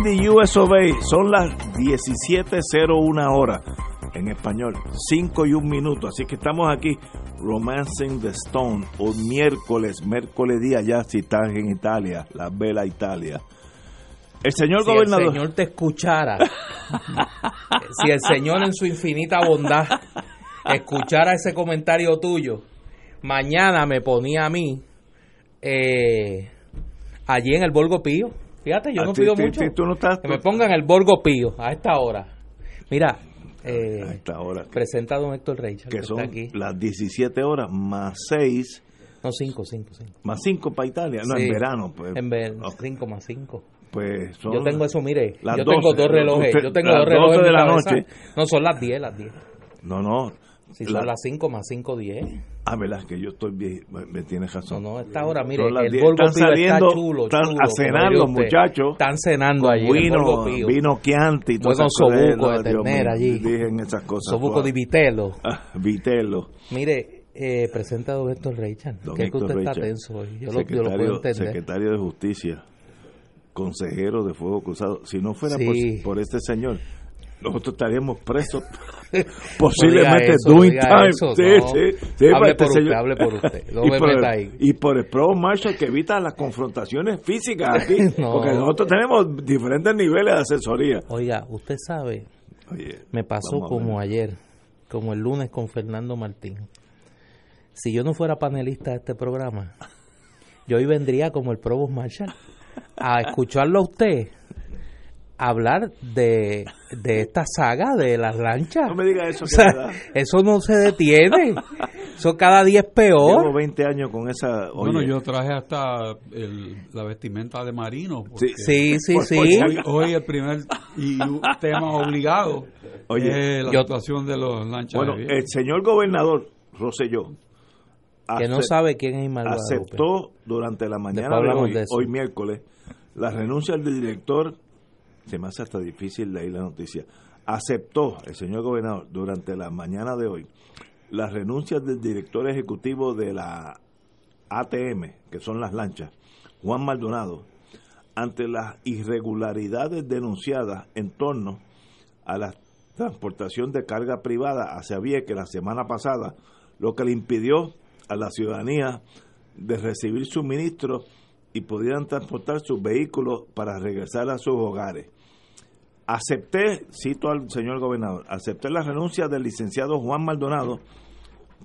In the US of A, son las 17.01 horas en español, 5 y 1 minuto, así que estamos aquí, Romancing the Stone, o miércoles, miércoles día ya si estás en Italia, la Bella Italia. El señor si gobernador... el Señor te escuchara, si el Señor en su infinita bondad escuchara ese comentario tuyo, mañana me ponía a mí eh, allí en el Borgo Pío. Fíjate, yo Ah, no pido mucho. que me pongan el Borgo Pío a esta hora. Mira, eh, A esta hora, presenta a don Héctor Reicha, que, que son aquí. las 17 horas más 6, No, cinco, cinco, cinco. más 5 para Italia, no, Sí. en verano, pues, En ver, ok, 5,5. pues son Yo tengo eso, mire. Yo tengo 12, dos relojes. usted- Yo tengo dos relojes 12 en de la cabeza. noche. No, son las 10, las 10. No, no. Si la- son las 5 más 5, 10. Ah, verdad, que yo estoy bien, me, me tienes No, razón. no, esta hora, mire, el 10. Borgo Están Pío saliendo, está chulo, están chulo, a cenar diría los usted. muchachos. Están cenando allí en vino, Pío. vino Chianti, cosas, sobuco de no, ternera allí. Dicen esas cosas. Sobuco de Vitelo. Ah, Vitelo. Mire, eh, presenta a don Héctor Reichan. Que es que usted está Richard, tenso hoy. Yo lo, yo lo puedo entender. secretario de Justicia, consejero de Fuego Cruzado. Si no fuera Sí. por, por este señor, nosotros estaríamos presos. Posiblemente eso, no doing time. eso, Sí, no. sí, sí, Hable este por usted, señor. hable por usted. No y, me por el, ahí. y por el Pro Marshall que evita las confrontaciones físicas aquí. No. Porque nosotros tenemos diferentes niveles de asesoría. Oiga, usted sabe, Oye, me pasó como ayer, como el lunes con Fernando Martín. Si yo no fuera panelista de este programa, yo hoy vendría como el Provost Marshall a escucharlo a usted hablar de, de esta saga de las lanchas. No me diga eso, O sea, eso no se detiene. Eso cada día es peor. Llevo 20 años con esa. Oye, Bueno, yo traje hasta el- la vestimenta de marino. porque Sí, sí, Por- sí. Hoy, hoy el primer y tema obligado Oye, es la yo- situación de los lanchas bueno, de el señor gobernador Rosselló Que no sabe quién es Ismael aceptó durante la mañana de hoy, de hoy miércoles, la renuncia del director, se me hasta difícil leer la noticia, aceptó el señor gobernador durante la mañana de hoy las renuncias del director ejecutivo de la ATM, que son las lanchas, Juan Maldonado, ante las irregularidades denunciadas en torno a la transportación de carga privada hacia Vieques la semana pasada, lo que le impidió a la ciudadanía de recibir suministros y pudieran transportar sus vehículos para regresar a sus hogares. Acepté, cito al señor gobernador, acepté la renuncia del licenciado Juan Maldonado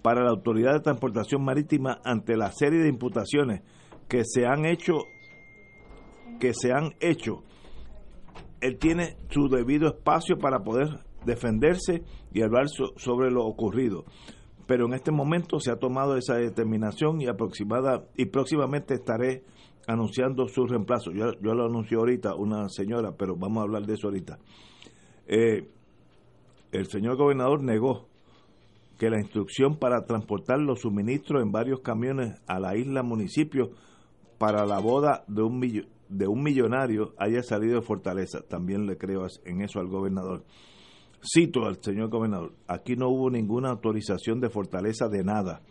para la Autoridad de Transportación Marítima ante la serie de imputaciones que se han hecho que se han hecho. Él tiene su debido espacio para poder defenderse y hablar so- sobre lo ocurrido. Pero en este momento se ha tomado esa determinación y aproximada y próximamente estaré anunciando su reemplazo. Yo, yo lo anunció ahorita una señora, pero vamos a hablar de eso ahorita. Eh, el señor gobernador negó que la instrucción para transportar los suministros en varios camiones a la isla municipio para la boda de un, millo- de un millonario haya salido de Fortaleza. También le creo en eso al gobernador. Cito al señor gobernador, aquí no hubo ninguna autorización de Fortaleza de nada.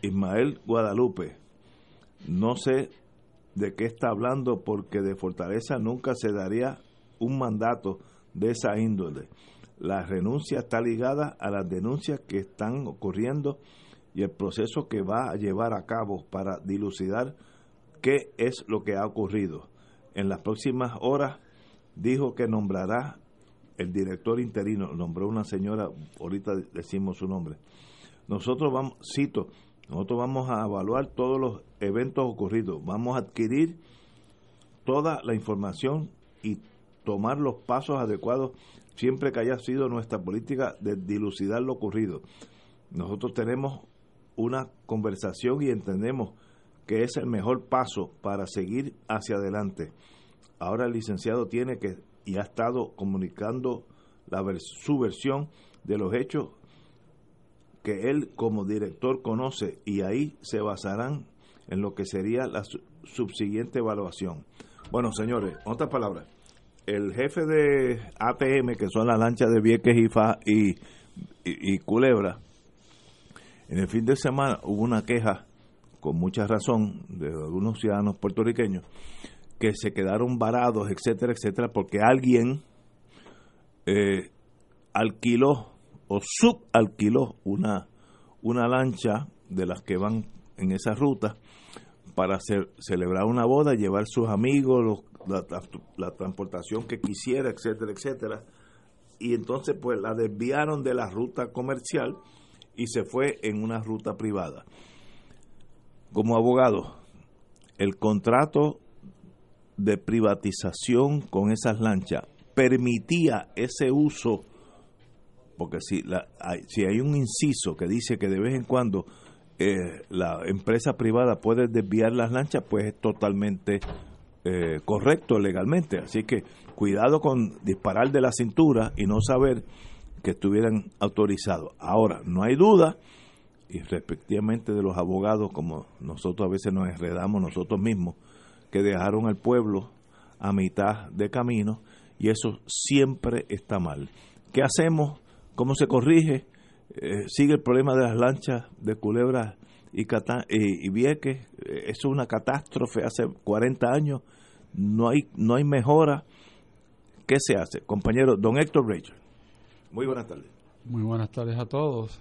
Ismael Guadalupe, no sé de qué está hablando porque de Fortaleza nunca se daría un mandato de esa índole. La renuncia está ligada a las denuncias que están ocurriendo y el proceso que va a llevar a cabo para dilucidar qué es lo que ha ocurrido. En las próximas horas dijo que nombrará el director interino, nombró una señora, ahorita decimos su nombre. Nosotros vamos, cito, nosotros vamos a evaluar todos los eventos ocurridos, vamos a adquirir toda la información y tomar los pasos adecuados siempre que haya sido nuestra política de dilucidar lo ocurrido. Nosotros tenemos una conversación y entendemos que es el mejor paso para seguir hacia adelante. Ahora el licenciado tiene que y ha estado comunicando su versión de los hechos que él como director conoce y ahí se basarán en lo que sería la subsiguiente evaluación. Bueno, señores, otras palabras, el jefe de ATM, que son las lanchas de Vieques y, Culebra, en el fin de semana hubo una queja, con mucha razón, de algunos ciudadanos puertorriqueños, que se quedaron varados, etcétera, etcétera, porque alguien eh, alquiló o subalquiló una, una lancha de las que van en esa ruta para celebrar una boda, llevar sus amigos, la, transportación que quisiera, etcétera, etcétera. Y entonces pues la desviaron de la ruta comercial y se fue en una ruta privada. Como abogado, el contrato de privatización con esas lanchas permitía ese uso, porque si, si hay un inciso que dice que de vez en cuando eh, la empresa privada puede desviar las lanchas, pues es totalmente eh, correcto legalmente. Así que cuidado con disparar de la cintura y no saber que estuvieran autorizados. Ahora, no hay duda, y respectivamente de los abogados, como nosotros a veces nos enredamos nosotros mismos, que dejaron al pueblo a mitad de camino y eso siempre está mal. ¿Qué hacemos? ¿Cómo se corrige? Eh, sigue el problema de las lanchas de Culebra y, y, Vieques. Eh, es una catástrofe hace 40 años. No hay, no hay mejora. ¿Qué se hace? Compañero, don Héctor Rachel. Muy buenas tardes. Muy buenas tardes a todos.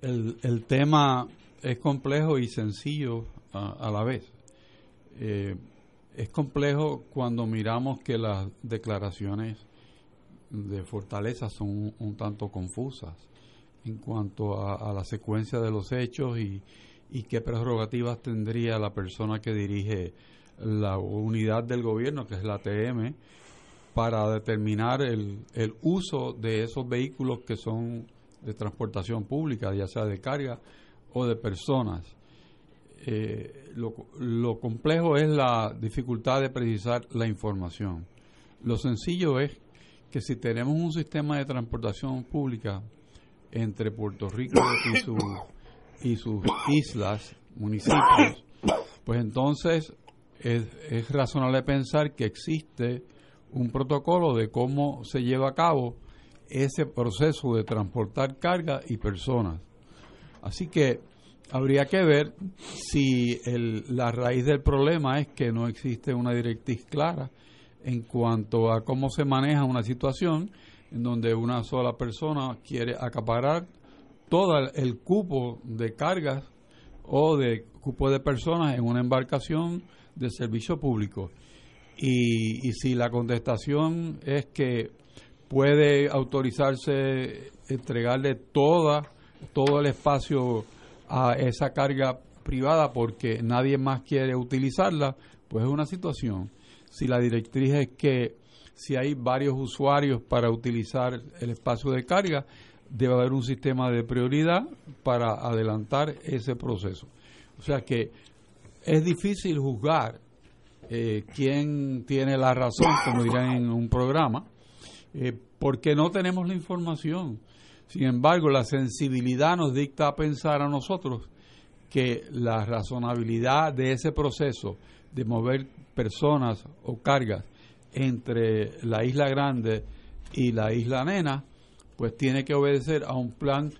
El, el tema es complejo y sencillo a, la vez. Eh, es complejo cuando miramos que las declaraciones de Fortaleza son un, tanto confusas en cuanto a, la secuencia de los hechos y, qué prerrogativas tendría la persona que dirige la unidad del gobierno, que es la TM, para determinar el, el uso de esos vehículos que son de transportación pública, ya sea de carga o de personas. Eh, lo, complejo es la dificultad de precisar la información. Lo sencillo es que si tenemos un sistema de transportación pública entre Puerto Rico y, y sus islas, municipios, pues entonces es, es razonable pensar que existe un protocolo de cómo se lleva a cabo ese proceso de transportar carga y personas. Así que habría que ver si la raíz del problema es que no existe una directriz clara en cuanto a cómo se maneja una situación en donde una sola persona quiere acaparar todo el cupo de cargas o de cupo de personas en una embarcación de servicio público. Y, y si la contestación es que puede autorizarse entregarle toda todo el espacio a esa carga privada porque nadie más quiere utilizarla, pues es una situación. Si la directriz es que si hay varios usuarios para utilizar el espacio de carga, debe haber un sistema de prioridad para adelantar ese proceso. O sea que es difícil juzgar eh, quién tiene la razón, como dirán en un programa, eh, porque no tenemos la información. Sin embargo, la sensibilidad nos dicta a pensar a nosotros que la razonabilidad de ese proceso de mover personas o cargas entre la isla grande y la isla nena, pues tiene que obedecer a un plan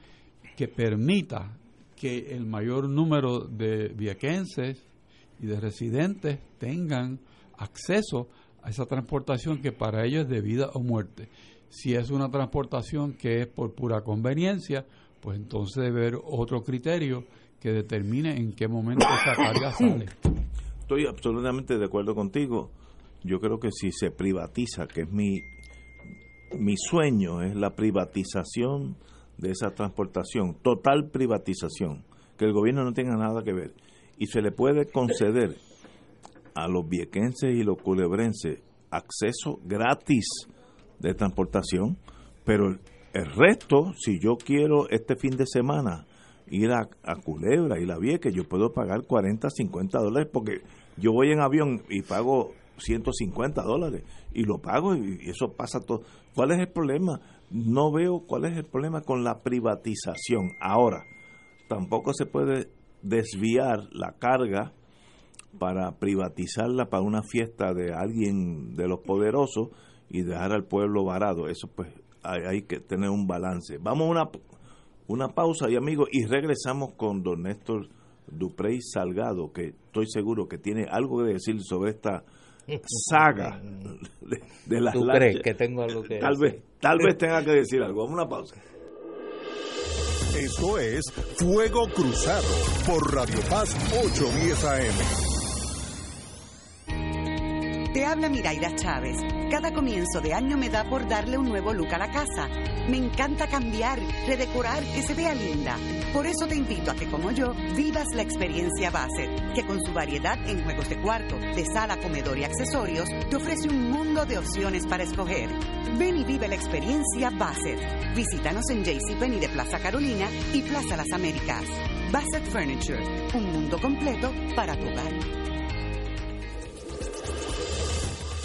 que permita que el mayor número de viequenses y de residentes tengan acceso a esa transportación que para ellos es de vida o muerte. Si es una transportación que es por pura conveniencia, pues entonces debe haber otro criterio que determine en qué momento esa carga sale. Estoy absolutamente de acuerdo contigo. Yo creo que si se privatiza, que es mi, mi sueño, es la privatización de esa transportación, total privatización, que el gobierno no tenga nada que ver. Y se le puede conceder a los viequenses y los culebrenses acceso gratis de transportación, pero el resto, si yo quiero este fin de semana ir a, Culebra, y la Vieques, yo puedo pagar 40, 50 dólares porque yo voy en avión y pago 150 dólares y lo pago y, eso pasa todo. ¿Cuál es el problema? No veo cuál es el problema con la privatización. Ahora, tampoco se puede desviar la carga para privatizarla para una fiesta de alguien de los poderosos y dejar al pueblo varado. Eso pues hay, que tener un balance. Vamos a una, una pausa y amigos y regresamos con don Néstor Duprey Salgado, que estoy seguro que tiene algo que decir sobre esta saga de, las ¿Tú crees que tengo algo que tal vez tal vez tenga que decir algo. Vamos a una pausa. Esto es Fuego Cruzado por Radio Paz 810 AM te habla Miraira Chávez. Cada comienzo de año me da por darle un nuevo look a la casa. Me encanta cambiar, redecorar, que se vea linda. Por eso te invito a que, como yo, vivas la experiencia Bassett, que con su variedad en juegos de cuarto, de sala, comedor y accesorios, te ofrece un mundo de opciones para escoger. Ven y vive la experiencia Bassett. Visítanos en JCPenney de Plaza Carolina y Plaza Las Américas. Bassett Furniture, un mundo completo para tu hogar.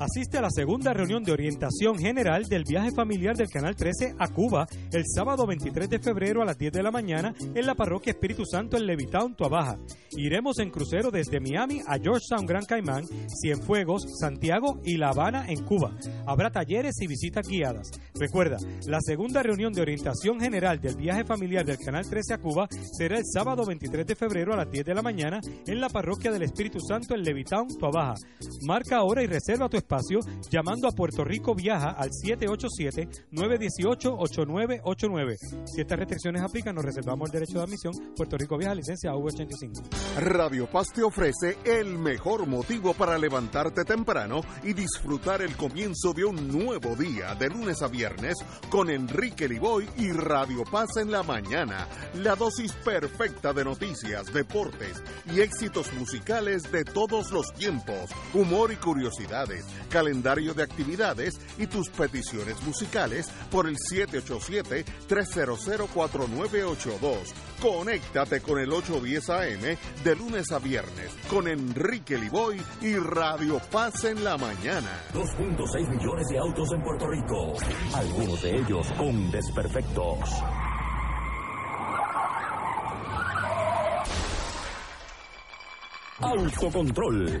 Asiste a la segunda reunión de orientación general del viaje familiar del Canal 13 a Cuba el sábado 23 de febrero a las 10 de la mañana en la parroquia Espíritu Santo en Levitown, Tuabaja. Iremos en crucero desde Miami a Georgetown, Gran Caimán, Cienfuegos, Santiago y La Habana en Cuba. Habrá talleres y visitas guiadas. Recuerda, la segunda reunión de orientación general del viaje familiar del Canal 13 a Cuba será el sábado 23 de febrero a las 10 de la mañana en la parroquia del Espíritu Santo en Levitown, Tuabaja. Marca ahora y reserva tu espacio llamando a Puerto Rico Viaja al 787-918-8989. Si estas restricciones aplican, nos reservamos el derecho de admisión. Puerto Rico Viaja, licencia V85. Radio Paz te ofrece el mejor motivo para levantarte temprano y disfrutar el comienzo de un nuevo día de lunes a viernes con Enrique Liboy y Radio Paz en la mañana. La dosis perfecta de noticias, deportes y éxitos musicales de todos los tiempos, humor y curiosidades calendario de actividades y tus peticiones musicales por el 787-300-4982. Conéctate con el 810 AM de lunes a viernes con Enrique Liboy y Radio Paz en la mañana. 2.6 millones de autos en Puerto Rico, algunos de ellos con desperfectos. Autocontrol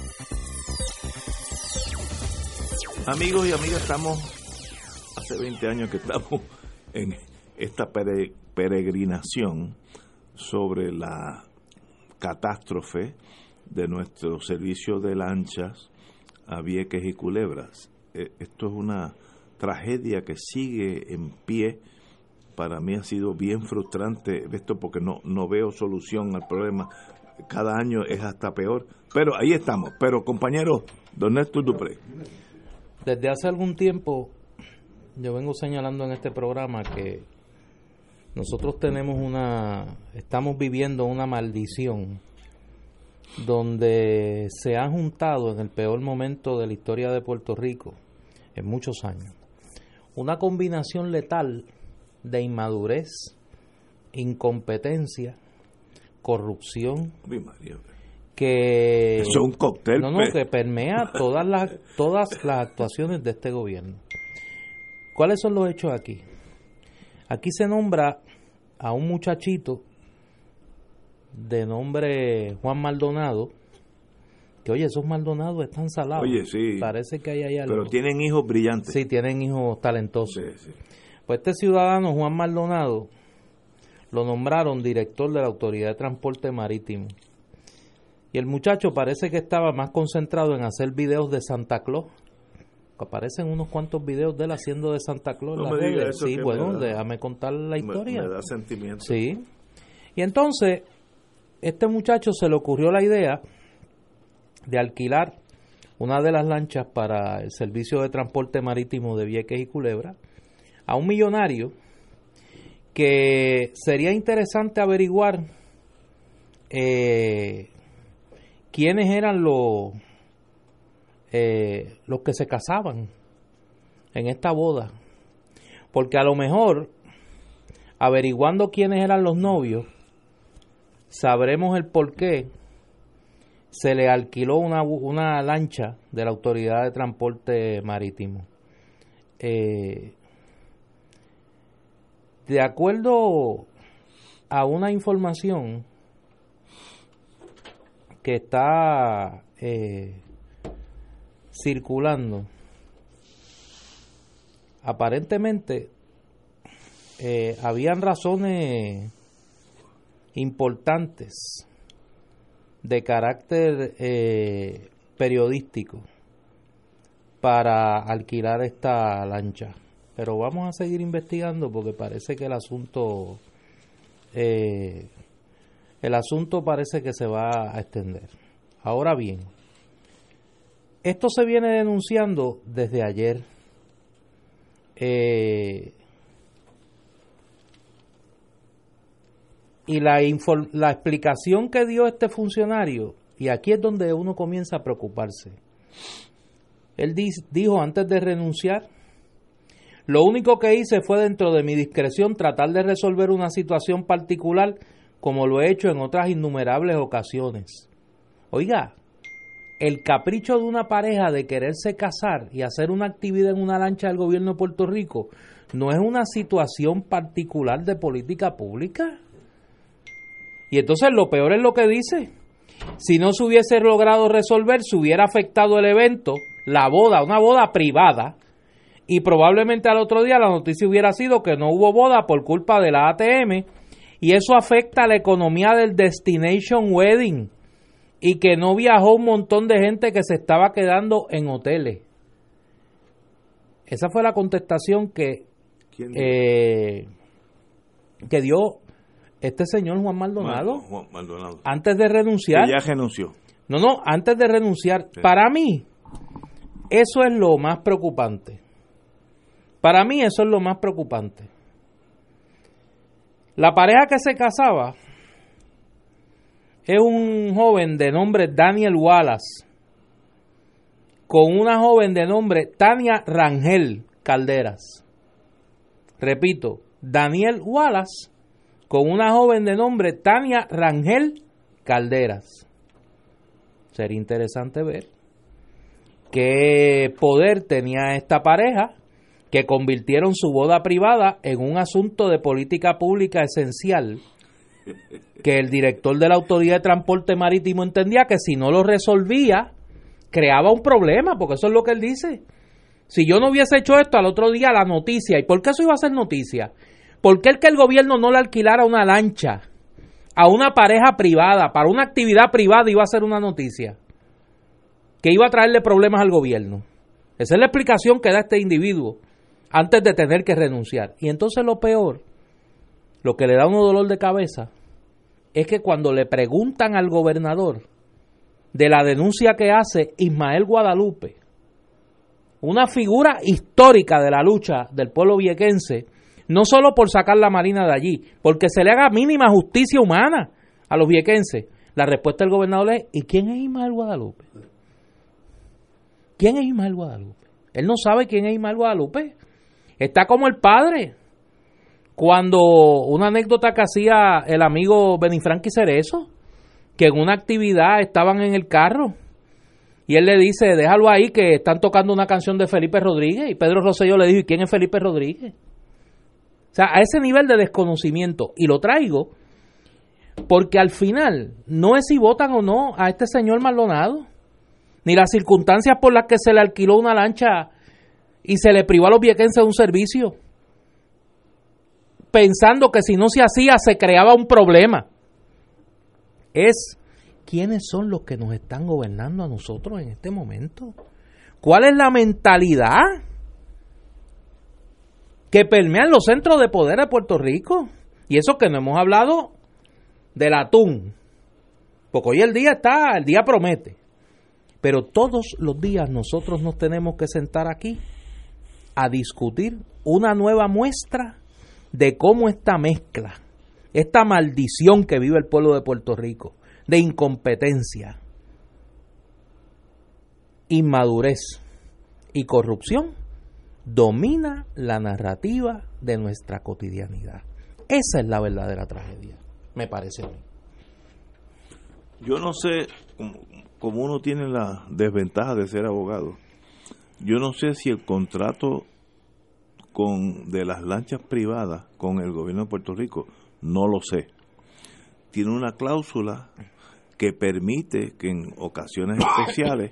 Amigos y amigas, estamos hace 20 años que estamos en esta peregrinación sobre la catástrofe de nuestro servicio de lanchas a Vieques y Culebras. Eh, esto es una tragedia que sigue en pie. Para mí ha sido bien frustrante esto porque no, no veo solución al problema. Cada año es hasta peor. Pero ahí estamos. Pero compañero, don Néstor Dupré. Desde hace algún tiempo yo vengo señalando en este programa que nosotros tenemos una, estamos viviendo una maldición donde se han juntado en el peor momento de la historia de Puerto Rico, en muchos años, una combinación letal de inmadurez, incompetencia, corrupción. Que es un cóctel. no, no, pues. que permea todas las todas las actuaciones de este gobierno. ¿Cuáles son los hechos aquí? Aquí se nombra a un muchachito de nombre Juan Maldonado, que oye, esos Maldonados están salados. Oye, sí. Parece que hay algo. Pero tienen hijos brillantes. Sí, tienen hijos talentosos. Sí, sí. Pues este ciudadano, Juan Maldonado, lo nombraron director de la Autoridad de Transporte Marítimo. Y el muchacho parece que estaba más concentrado en hacer videos de Santa Claus. Aparecen unos cuantos videos de él haciendo de Santa Claus en No me diga eso Sí, bueno, da- déjame contar la Me- historia. Me, da sentimiento. Sí. Y entonces, este muchacho se le ocurrió la idea de alquilar una de las lanchas para el servicio de transporte marítimo de Vieques y Culebra a un millonario que sería interesante averiguar eh, quiénes eran los eh, los que se casaban en esta boda porque a lo mejor averiguando quiénes eran los novios sabremos el por qué se le alquiló una, una lancha de la Autoridad de Transporte Marítimo. Eh, de acuerdo a una información que está eh, circulando, aparentemente eh, habían razones importantes de carácter eh, periodístico para alquilar esta lancha. Pero vamos a seguir investigando porque parece que el asunto eh, el asunto parece que se va a extender. Ahora bien, esto se viene denunciando desde ayer. Eh, y la, la explicación que dio este funcionario, y aquí es donde uno comienza a preocuparse. Él dijo antes de renunciar, lo único que hice fue dentro de mi discreción tratar de resolver una situación particular como lo he hecho en otras innumerables ocasiones. Oiga, el capricho de una pareja de quererse casar y hacer una actividad en una lancha del gobierno de Puerto Rico no es una situación particular de política pública. Y entonces lo peor es lo que dice. Si no se hubiese logrado resolver, se hubiera afectado el evento, la boda, una boda privada, y probablemente al otro día la noticia hubiera sido que no hubo boda por culpa de la ATM, y eso afecta a la economía del Destination Wedding, y que no viajó un montón de gente que se estaba quedando en hoteles. Esa fue la contestación que, ¿Quién eh, que dio este señor Juan Maldonado Mal- Juan Maldonado. antes de renunciar. Que ya renunció. No, no, antes de renunciar. Para mí, eso es lo más preocupante. Para mí, eso es lo más preocupante. La pareja que se casaba es un joven de nombre Daniel Wallace con una joven de nombre Tania Rangel Calderas. Repito, Daniel Wallace con una joven de nombre Tania Rangel Calderas. Sería interesante ver qué poder tenía esta pareja que convirtieron su boda privada en un asunto de política pública esencial que el director de la Autoridad de Transporte Marítimo entendía que si no lo resolvía creaba un problema, porque eso es lo que él dice. Si yo no hubiese hecho esto al otro día la noticia, ¿y por qué eso iba a ser noticia? ¿Por qué el que el gobierno no le alquilara una lancha a una pareja privada para una actividad privada iba a ser una noticia? Que iba a traerle problemas al gobierno. Esa es la explicación que da este individuo antes de tener que renunciar. Y entonces lo peor, lo que le da uno dolor de cabeza, es que cuando le preguntan al gobernador de la denuncia que hace Ismael Guadalupe, una figura histórica de la lucha del pueblo viequense, no solo por sacar la marina de allí, porque se le haga mínima justicia humana a los viequenses. La respuesta del gobernador es, ¿y quién es Ismael Guadalupe? ¿Quién es Ismael Guadalupe? Él no sabe quién es Ismael Guadalupe. Está como el padre. Cuando una anécdota que hacía el amigo Benifranqui Cerezo, que en una actividad estaban en el carro y él le dice, déjalo ahí que están tocando una canción de Felipe Rodríguez. Y Pedro Rosselló le dijo, ¿y quién es Felipe Rodríguez? O sea, a ese nivel de desconocimiento. Y lo traigo porque al final no es si votan o no a este señor Maldonado, ni las circunstancias por las que se le alquiló una lancha y se le privó a los viequenses de un servicio, pensando que si no se hacía se creaba un problema. Es quiénes son los que nos están gobernando a nosotros en este momento. ¿Cuál es la mentalidad que permea en los centros de poder de Puerto Rico? Y eso que no hemos hablado del atún. Porque hoy el día está, el día promete. Pero todos los días nosotros nos tenemos que sentar aquí a discutir una nueva muestra de cómo esta mezcla, esta maldición que vive el pueblo de Puerto Rico, de incompetencia, inmadurez y corrupción, domina la narrativa de nuestra cotidianidad. Esa es la verdadera tragedia, me parece a mí. Yo no sé, como uno tiene la desventaja de ser abogado, yo no sé si el contrato con de las lanchas privadas con el gobierno de Puerto Rico, no lo sé. Tiene una cláusula que permite que en ocasiones especiales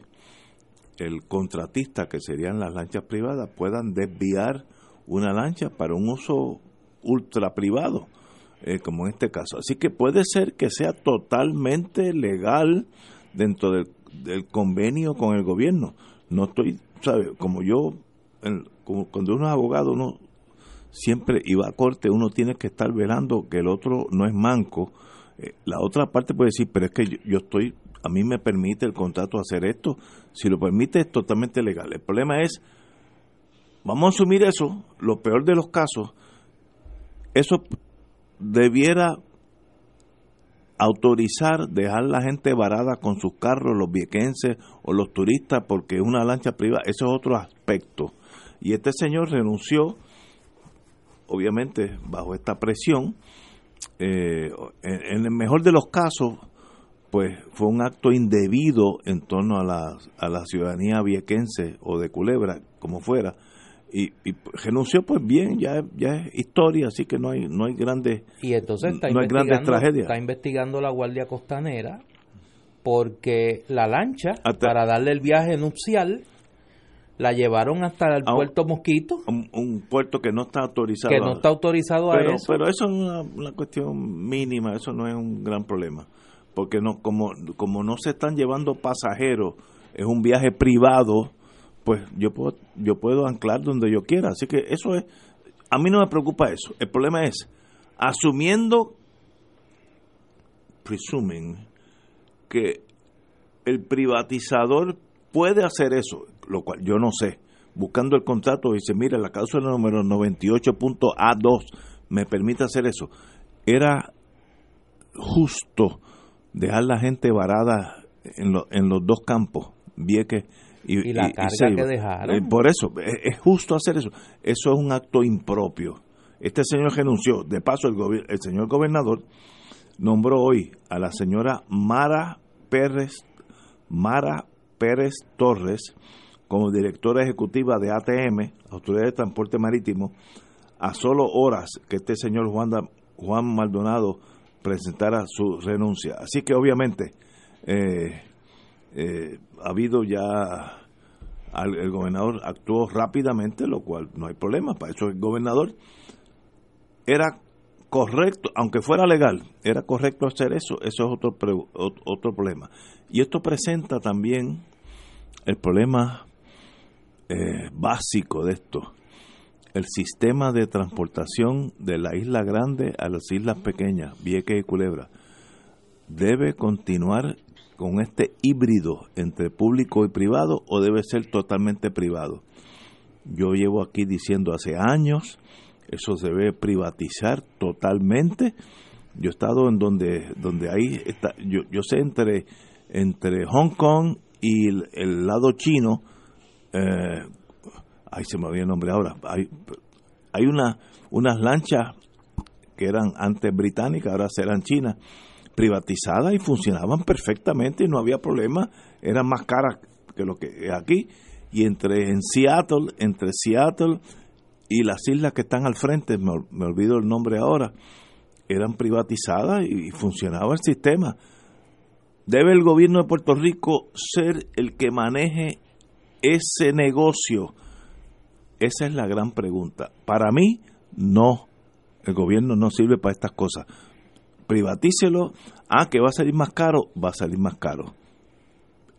el contratista, que serían las lanchas privadas, puedan desviar una lancha para un uso ultra privado, eh, como en este caso. Así que puede ser que sea totalmente legal dentro del, del convenio con el gobierno. No estoy, Como yo cuando uno es abogado, uno siempre iba a corte, uno tiene que estar velando que el otro no es manco. Eh, la otra parte puede decir, pero es que yo, estoy, a mí me permite el contrato hacer esto. Si lo permite, es totalmente legal. El problema es, vamos a asumir eso, lo peor de los casos, eso debiera autorizar dejar la gente varada con sus carros, los viequenses o los turistas, porque es una lancha privada, eso es otro aspecto. Y este señor renunció, obviamente bajo esta presión, eh, en, el mejor de los casos, pues fue un acto indebido en torno a la, a la ciudadanía viequense o de Culebra, como fuera, y, renunció pues bien, ya, ya es historia, así que no hay no hay grandes y entonces está no hay grandes tragedias. Está investigando la Guardia Costanera porque la lancha para darle el viaje nupcial la llevaron hasta el puerto Mosquito. Un, puerto que no está autorizado. Que no está autorizado pero, a eso. Pero eso es una, cuestión mínima, eso no es un gran problema. Porque no como, como no se están llevando pasajeros, es un viaje privado, pues yo puedo, yo puedo anclar donde yo quiera. Así que eso es, a mí no me preocupa eso. El problema es, asumiendo, presuming, que el privatizador puede hacer eso, lo cual yo no sé. Buscando el contrato dice, mira, la cláusula número 98.A2 me permite hacer eso. Era justo dejar la gente varada en, en los dos campos, Vieques y, y la carga que dejaron. Eh, por eso, es, justo hacer eso. Eso es un acto impropio. Este señor renunció. De paso, el, el señor gobernador nombró hoy a la señora Mara Pérez, Mara Pérez Torres como directora ejecutiva de ATM, Autoridad de Transporte Marítimo, a solo horas que este señor Juan, Juan Maldonado presentara su renuncia. Así que obviamente eh, eh, ha habido ya, el gobernador actuó rápidamente, lo cual no hay problema, para eso el gobernador era correcto, aunque fuera legal, era correcto hacer eso, eso es otro, otro problema. Y esto presenta también el problema eh, básico de esto. El sistema de transportación de la isla grande a las islas pequeñas, Vieques y Culebra, debe continuar con este híbrido entre público y privado o debe ser totalmente privado. Yo llevo aquí diciendo hace años, eso se debe privatizar totalmente. Yo he estado en donde, donde está, yo, yo sé entre, entre Hong Kong y el, lado chino, eh, ahí se me había el nombre ahora, hay una, unas lanchas que eran antes británicas, ahora serán chinas, privatizadas y funcionaban perfectamente y no había problema, eran más caras que lo que es aquí. Y entre en Seattle, entre Seattle y las islas que están al frente, me, me olvido el nombre ahora, eran privatizadas y funcionaba el sistema. ¿Debe el gobierno de Puerto Rico ser el que maneje ese negocio? Esa es la gran pregunta. Para mí, no. El gobierno no sirve para estas cosas. Privatícelo. Ah, que va a salir más caro, va a salir más caro.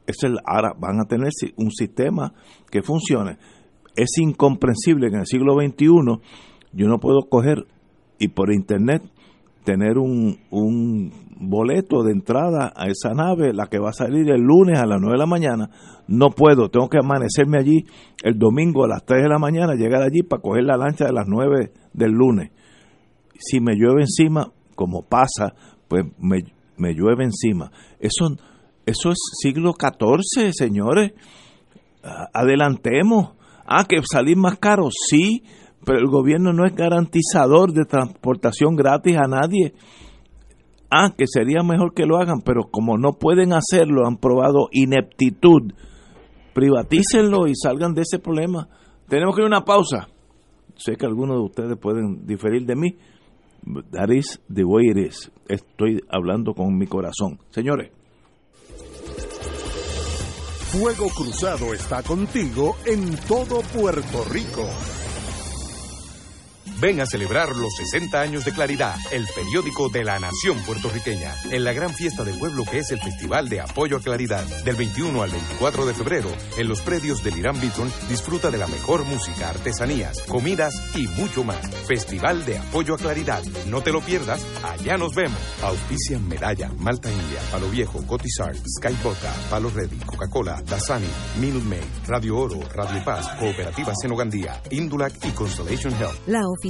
Es el, ahora van a tener un sistema que funcione. Es incomprensible que en el siglo XXI yo no puedo coger y por internet tener un, un boleto de entrada a esa nave, la que va a salir el lunes a las 9 de la mañana. No puedo, tengo que amanecerme allí el domingo a las 3 de la mañana, llegar allí para coger la lancha de las 9 del lunes. Si me llueve encima, como pasa, pues me, me llueve encima. Eso, eso es siglo XIV, señores. Adelantemos. Ah, que salir más caro, sí, pero el gobierno no es garantizador de transportación gratis a nadie. Ah, que sería mejor que lo hagan, pero como no pueden hacerlo, han probado ineptitud. Privatícenlo y salgan de ese problema. Tenemos que ir a una pausa. Sé que algunos de ustedes pueden diferir de mí. That is the way it is. Estoy hablando con mi corazón. Señores. Fuego Cruzado está contigo en todo Puerto Rico. Ven a celebrar los 60 años de Claridad, el periódico de la nación puertorriqueña, en la gran fiesta del pueblo que es el Festival de Apoyo a Claridad. Del 21 al 24 de febrero, en los predios del Irán Beaton, disfruta de la mejor música, artesanías, comidas y mucho más. Festival de Apoyo a Claridad. No te lo pierdas, allá nos vemos. Auspician Medalla, Malta India, Palo Viejo, Cotizar, Sky Vodka, Palo Ready, Coca-Cola, Dasani, Maid, Radio Oro, Radio Paz, Cooperativa Senogandía, Indulac y Constellation Health. La Oficina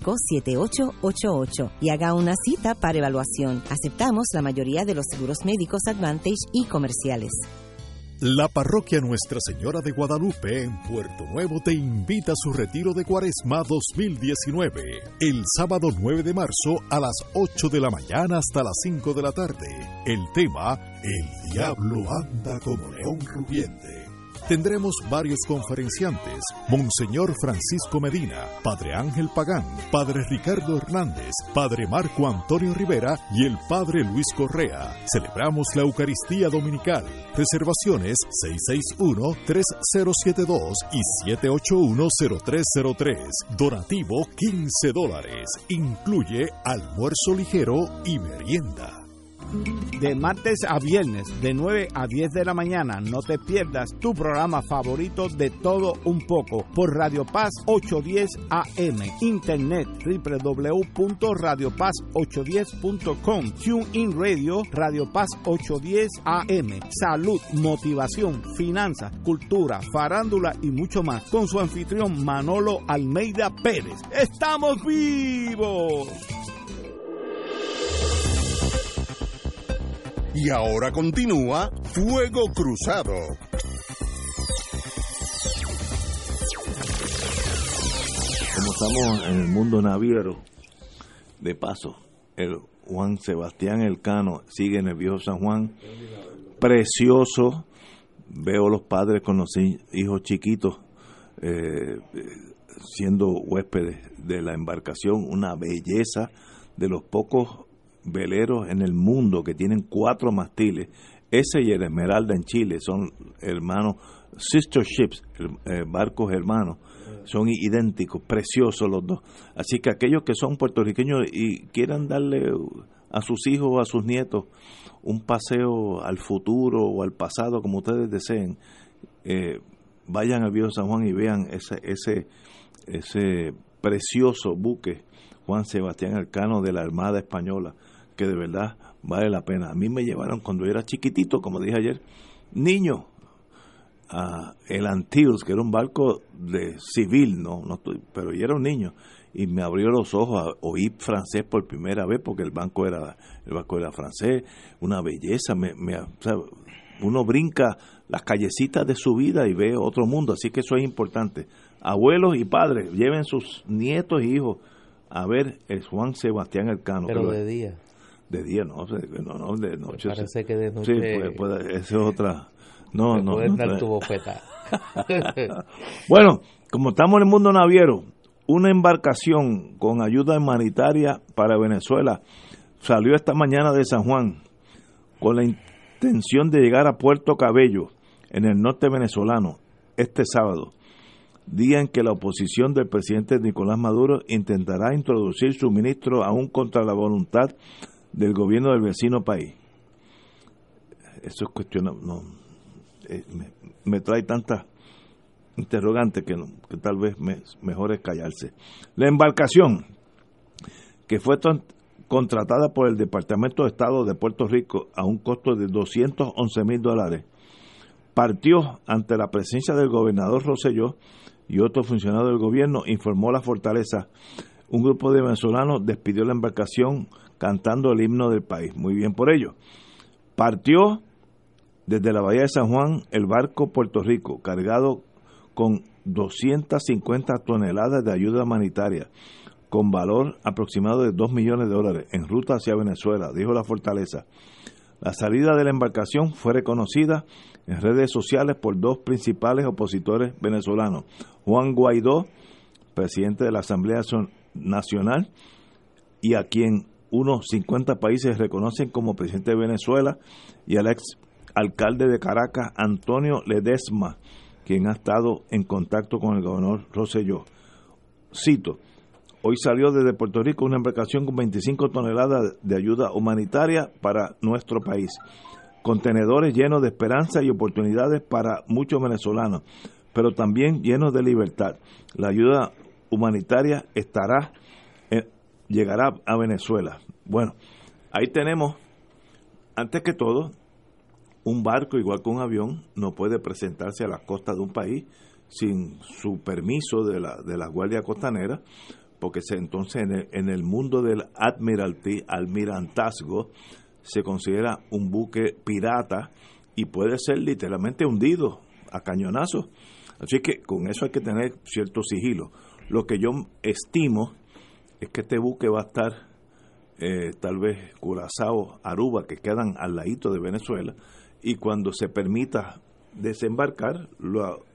725-7888 y haga una cita para evaluación. Aceptamos la mayoría de los seguros médicos Advantage y comerciales. La parroquia Nuestra Señora de Guadalupe en Puerto Nuevo te invita a su retiro de Cuaresma 2019, el sábado 9 de marzo a las 8 de la mañana hasta las 5 de la tarde. El tema, El Diablo anda como león rugiente. Tendremos varios conferenciantes, Monseñor Francisco Medina, Padre Ángel Pagán, Padre Ricardo Hernández, Padre Marco Antonio Rivera y el Padre Luis Correa. Celebramos la Eucaristía Dominical. Reservaciones 661-3072 y 781-0303. Donativo 15 dólares. Incluye almuerzo ligero y merienda. De martes a viernes, de 9 a 10 de la mañana, no te pierdas tu programa favorito de todo un poco por Radio Paz 810 AM, Internet www.radiopaz810.com, TuneIn Radio, Radio Paz 810 AM, Salud, Motivación, Finanzas, Cultura, Farándula y mucho más, con su anfitrión Manolo Almeida Pérez. ¡Estamos vivos! Y ahora continúa Fuego Cruzado. Como estamos en el mundo naviero, de paso, el Juan Sebastián Elcano sigue en el viejo San Juan, precioso. Veo los padres con los hijos chiquitos eh, siendo huéspedes de la embarcación, una belleza de los pocos veleros en el mundo que tienen cuatro mastiles. Ese y el Esmeralda en Chile son hermanos, sister ships, eh, barcos hermanos, son idénticos, preciosos los dos. Así que aquellos que son puertorriqueños y quieran darle a sus hijos o a sus nietos un paseo al futuro o al pasado, como ustedes deseen, eh, vayan al Viejo San Juan y vean ese, ese, ese precioso buque Juan Sebastián Elcano de la Armada Española, que de verdad vale la pena. A mí me llevaron cuando yo era chiquitito, como dije ayer, niño, a el Antilles, que era un barco de civil, no, no pero yo era un niño y me abrió los ojos a oír francés por primera vez porque el banco era el barco era francés, una belleza, me, uno brinca las callecitas de su vida y ve otro mundo, así que eso es importante. Abuelos y padres, lleven sus nietos y hijos a ver el Juan Sebastián Elcano. Pero de día. De día, no, no, no de pues noche. parece que de noche. Sí, puede, esa es otra. No, no. Pueden dar tu bofeta. bueno, como estamos en el mundo naviero, una embarcación con ayuda humanitaria para Venezuela salió esta mañana de San Juan con la intención de llegar a Puerto Cabello, en el norte venezolano, este sábado día en que la oposición del presidente Nicolás Maduro intentará introducir suministro aún contra la voluntad del gobierno del vecino país. Eso es no, eh, me, trae tantas interrogantes que, que tal vez mejor es callarse. La embarcación que fue contratada por el Departamento de Estado de Puerto Rico a un costo de 211 mil dólares, partió ante la presencia del gobernador Roselló y otro funcionario del gobierno, informó la fortaleza. Un grupo de venezolanos despidió la embarcación cantando el himno del país. Muy bien por ello. Partió desde la bahía de San Juan el barco Puerto Rico, cargado con 250 toneladas de ayuda humanitaria, con valor aproximado de 2 millones de dólares, en ruta hacia Venezuela, dijo la fortaleza. La salida de la embarcación fue reconocida en redes sociales por dos principales opositores venezolanos, Juan Guaidó, presidente de la Asamblea Nacional, y a quien unos 50 países reconocen como presidente de Venezuela, y al ex alcalde de Caracas, Antonio Ledesma, quien ha estado en contacto con el gobernador Rosselló. Cito, hoy salió desde Puerto Rico una embarcación con 25 toneladas de ayuda humanitaria para nuestro país contenedores llenos de esperanza y oportunidades para muchos venezolanos, pero también llenos de libertad. La ayuda humanitaria estará, llegará a Venezuela. Bueno, ahí tenemos, antes que todo, un barco igual que un avión no puede presentarse a las costas de un país sin su permiso de la, de la Guardia Costanera, porque entonces en el, en el mundo del admiralty, almirantazgo, se considera un buque pirata y puede ser literalmente hundido a cañonazos. Así que con eso hay que tener cierto sigilo. Lo que yo estimo es que este buque va a estar eh, tal vez Curazao, Aruba, que quedan al ladito de Venezuela, y cuando se permita desembarcar,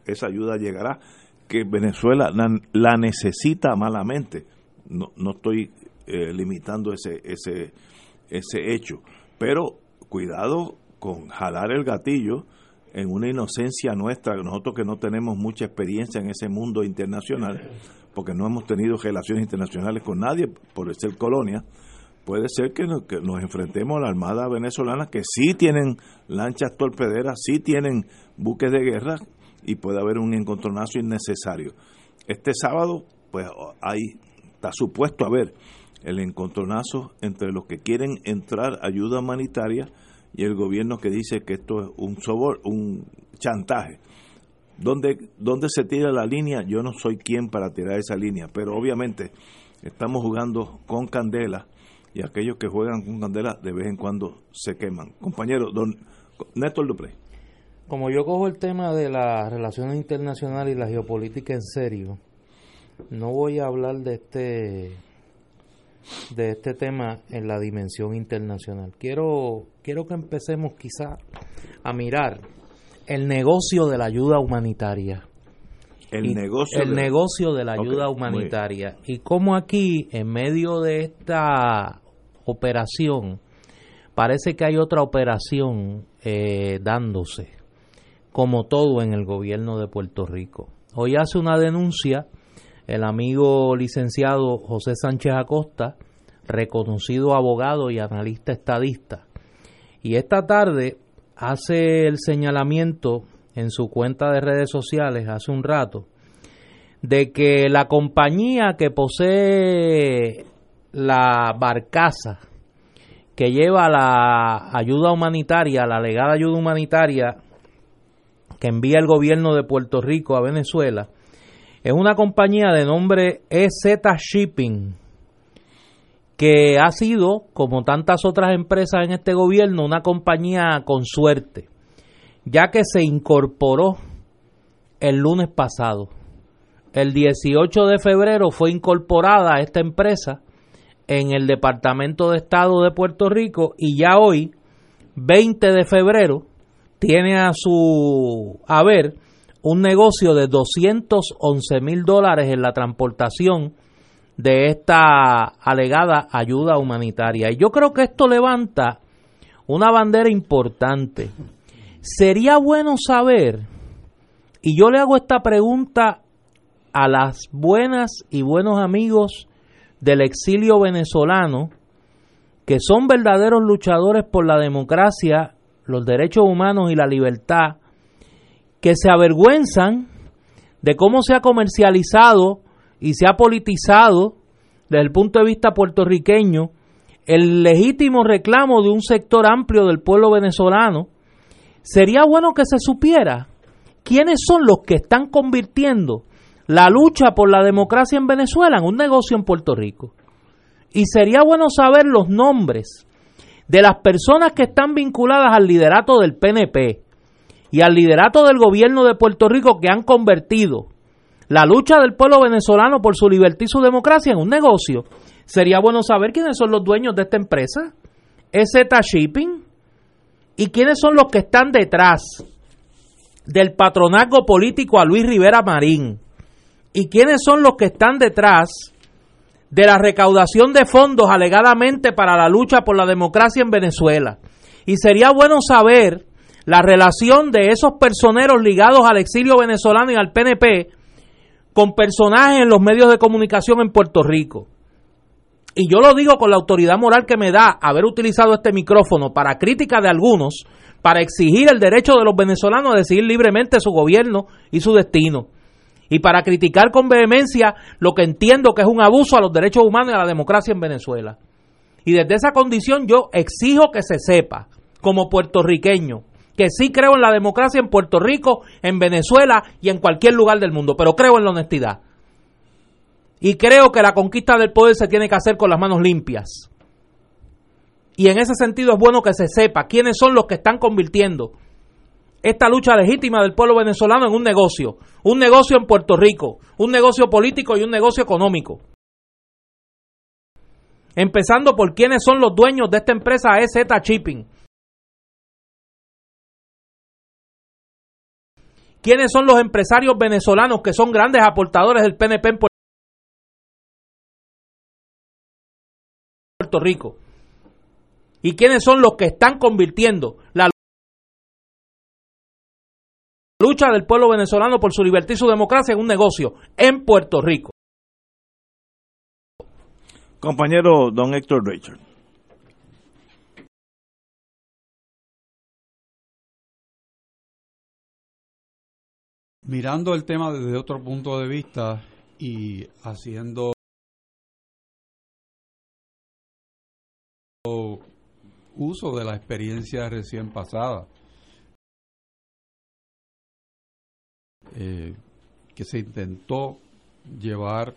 esa ayuda llegará, que Venezuela la, necesita malamente. No, no estoy eh, limitando ese, ese, ese hecho. Pero cuidado con jalar el gatillo en una inocencia nuestra, nosotros que no tenemos mucha experiencia en ese mundo internacional, porque no hemos tenido relaciones internacionales con nadie por ser colonia, puede ser que nos, que nos, enfrentemos a la Armada venezolana, que sí tienen lanchas torpederas, sí tienen buques de guerra, y puede haber un encontronazo innecesario. Este sábado, pues ahí está supuesto haber el encontronazo entre los que quieren entrar ayuda humanitaria y el gobierno que dice que esto es un sobor, un chantaje. ¿Dónde, ¿Dónde se tira la línea? Yo no soy quien para tirar esa línea, pero obviamente estamos jugando con candela y aquellos que juegan con candela de vez en cuando se queman. Compañero, don Néstor Dupré. Como yo cojo el tema de las relaciones internacionales y la geopolítica en serio, no voy a hablar de este de este tema en la dimensión internacional. Quiero, quiero que empecemos quizá a mirar el negocio de la ayuda humanitaria. El negocio. El de... negocio de la ayuda humanitaria. Y cómo aquí, en medio de esta operación, parece que hay otra operación eh, dándose, como todo en el gobierno de Puerto Rico. Hoy hace una denuncia el amigo licenciado José Sánchez Acosta, reconocido abogado y analista estadista. Y esta tarde hace el señalamiento en su cuenta de redes sociales hace un rato de que la compañía que posee la barcaza que lleva la ayuda humanitaria, la legada ayuda humanitaria que envía el gobierno de Puerto Rico a Venezuela, es una compañía de nombre EZ Shipping, que ha sido, como tantas otras empresas en este gobierno, una compañía con suerte, ya que se incorporó el lunes pasado. El 18 de febrero fue incorporada esta empresa en el Departamento de Estado de Puerto Rico y ya hoy, 20 de febrero, tiene a su haber un negocio de 211 mil dólares en la transportación de esta alegada ayuda humanitaria. Y yo creo que esto levanta una bandera importante. Sería bueno saber, y yo le hago esta pregunta a las buenas y buenos amigos del exilio venezolano, que son verdaderos luchadores por la democracia, los derechos humanos y la libertad, que se avergüenzan de cómo se ha comercializado y se ha politizado desde el punto de vista puertorriqueño el legítimo reclamo de un sector amplio del pueblo venezolano, sería bueno que se supiera quiénes son los que están convirtiendo la lucha por la democracia en Venezuela en un negocio en Puerto Rico. Y sería bueno saber los nombres de las personas que están vinculadas al liderato del PNP y al liderato del gobierno de Puerto Rico que han convertido la lucha del pueblo venezolano por su libertad y su democracia en un negocio. Sería bueno saber quiénes son los dueños de esta empresa, EZ Shipping, y quiénes son los que están detrás del patronazgo político a Luis Rivera Marín, y quiénes son los que están detrás de la recaudación de fondos alegadamente para la lucha por la democracia en Venezuela. Y sería bueno saber la relación de esos personeros ligados al exilio venezolano y al PNP con personajes en los medios de comunicación en Puerto Rico. Y yo lo digo con la autoridad moral que me da haber utilizado este micrófono para crítica de algunos, para exigir el derecho de los venezolanos a decidir libremente su gobierno y su destino. Y para criticar con vehemencia lo que entiendo que es un abuso a los derechos humanos y a la democracia en Venezuela. Y desde esa condición yo exijo que se sepa, como puertorriqueño, que sí creo en la democracia en Puerto Rico, en Venezuela y en cualquier lugar del mundo, pero creo en la honestidad. Y creo que la conquista del poder se tiene que hacer con las manos limpias. Y en ese sentido es bueno que se sepa quiénes son los que están convirtiendo esta lucha legítima del pueblo venezolano en un negocio, un negocio en Puerto Rico, un negocio político y un negocio económico. Empezando por quiénes son los dueños de esta empresa EZ Shipping, ¿Quiénes son los empresarios venezolanos que son grandes aportadores del PNP en Puerto Rico? ¿Y quiénes son los que están convirtiendo la lucha del pueblo venezolano por su libertad y su democracia en un negocio en Puerto Rico? Compañero don Héctor Richard. Mirando el tema desde otro punto de vista y haciendo uso de la experiencia recién pasada, eh, que se intentó llevar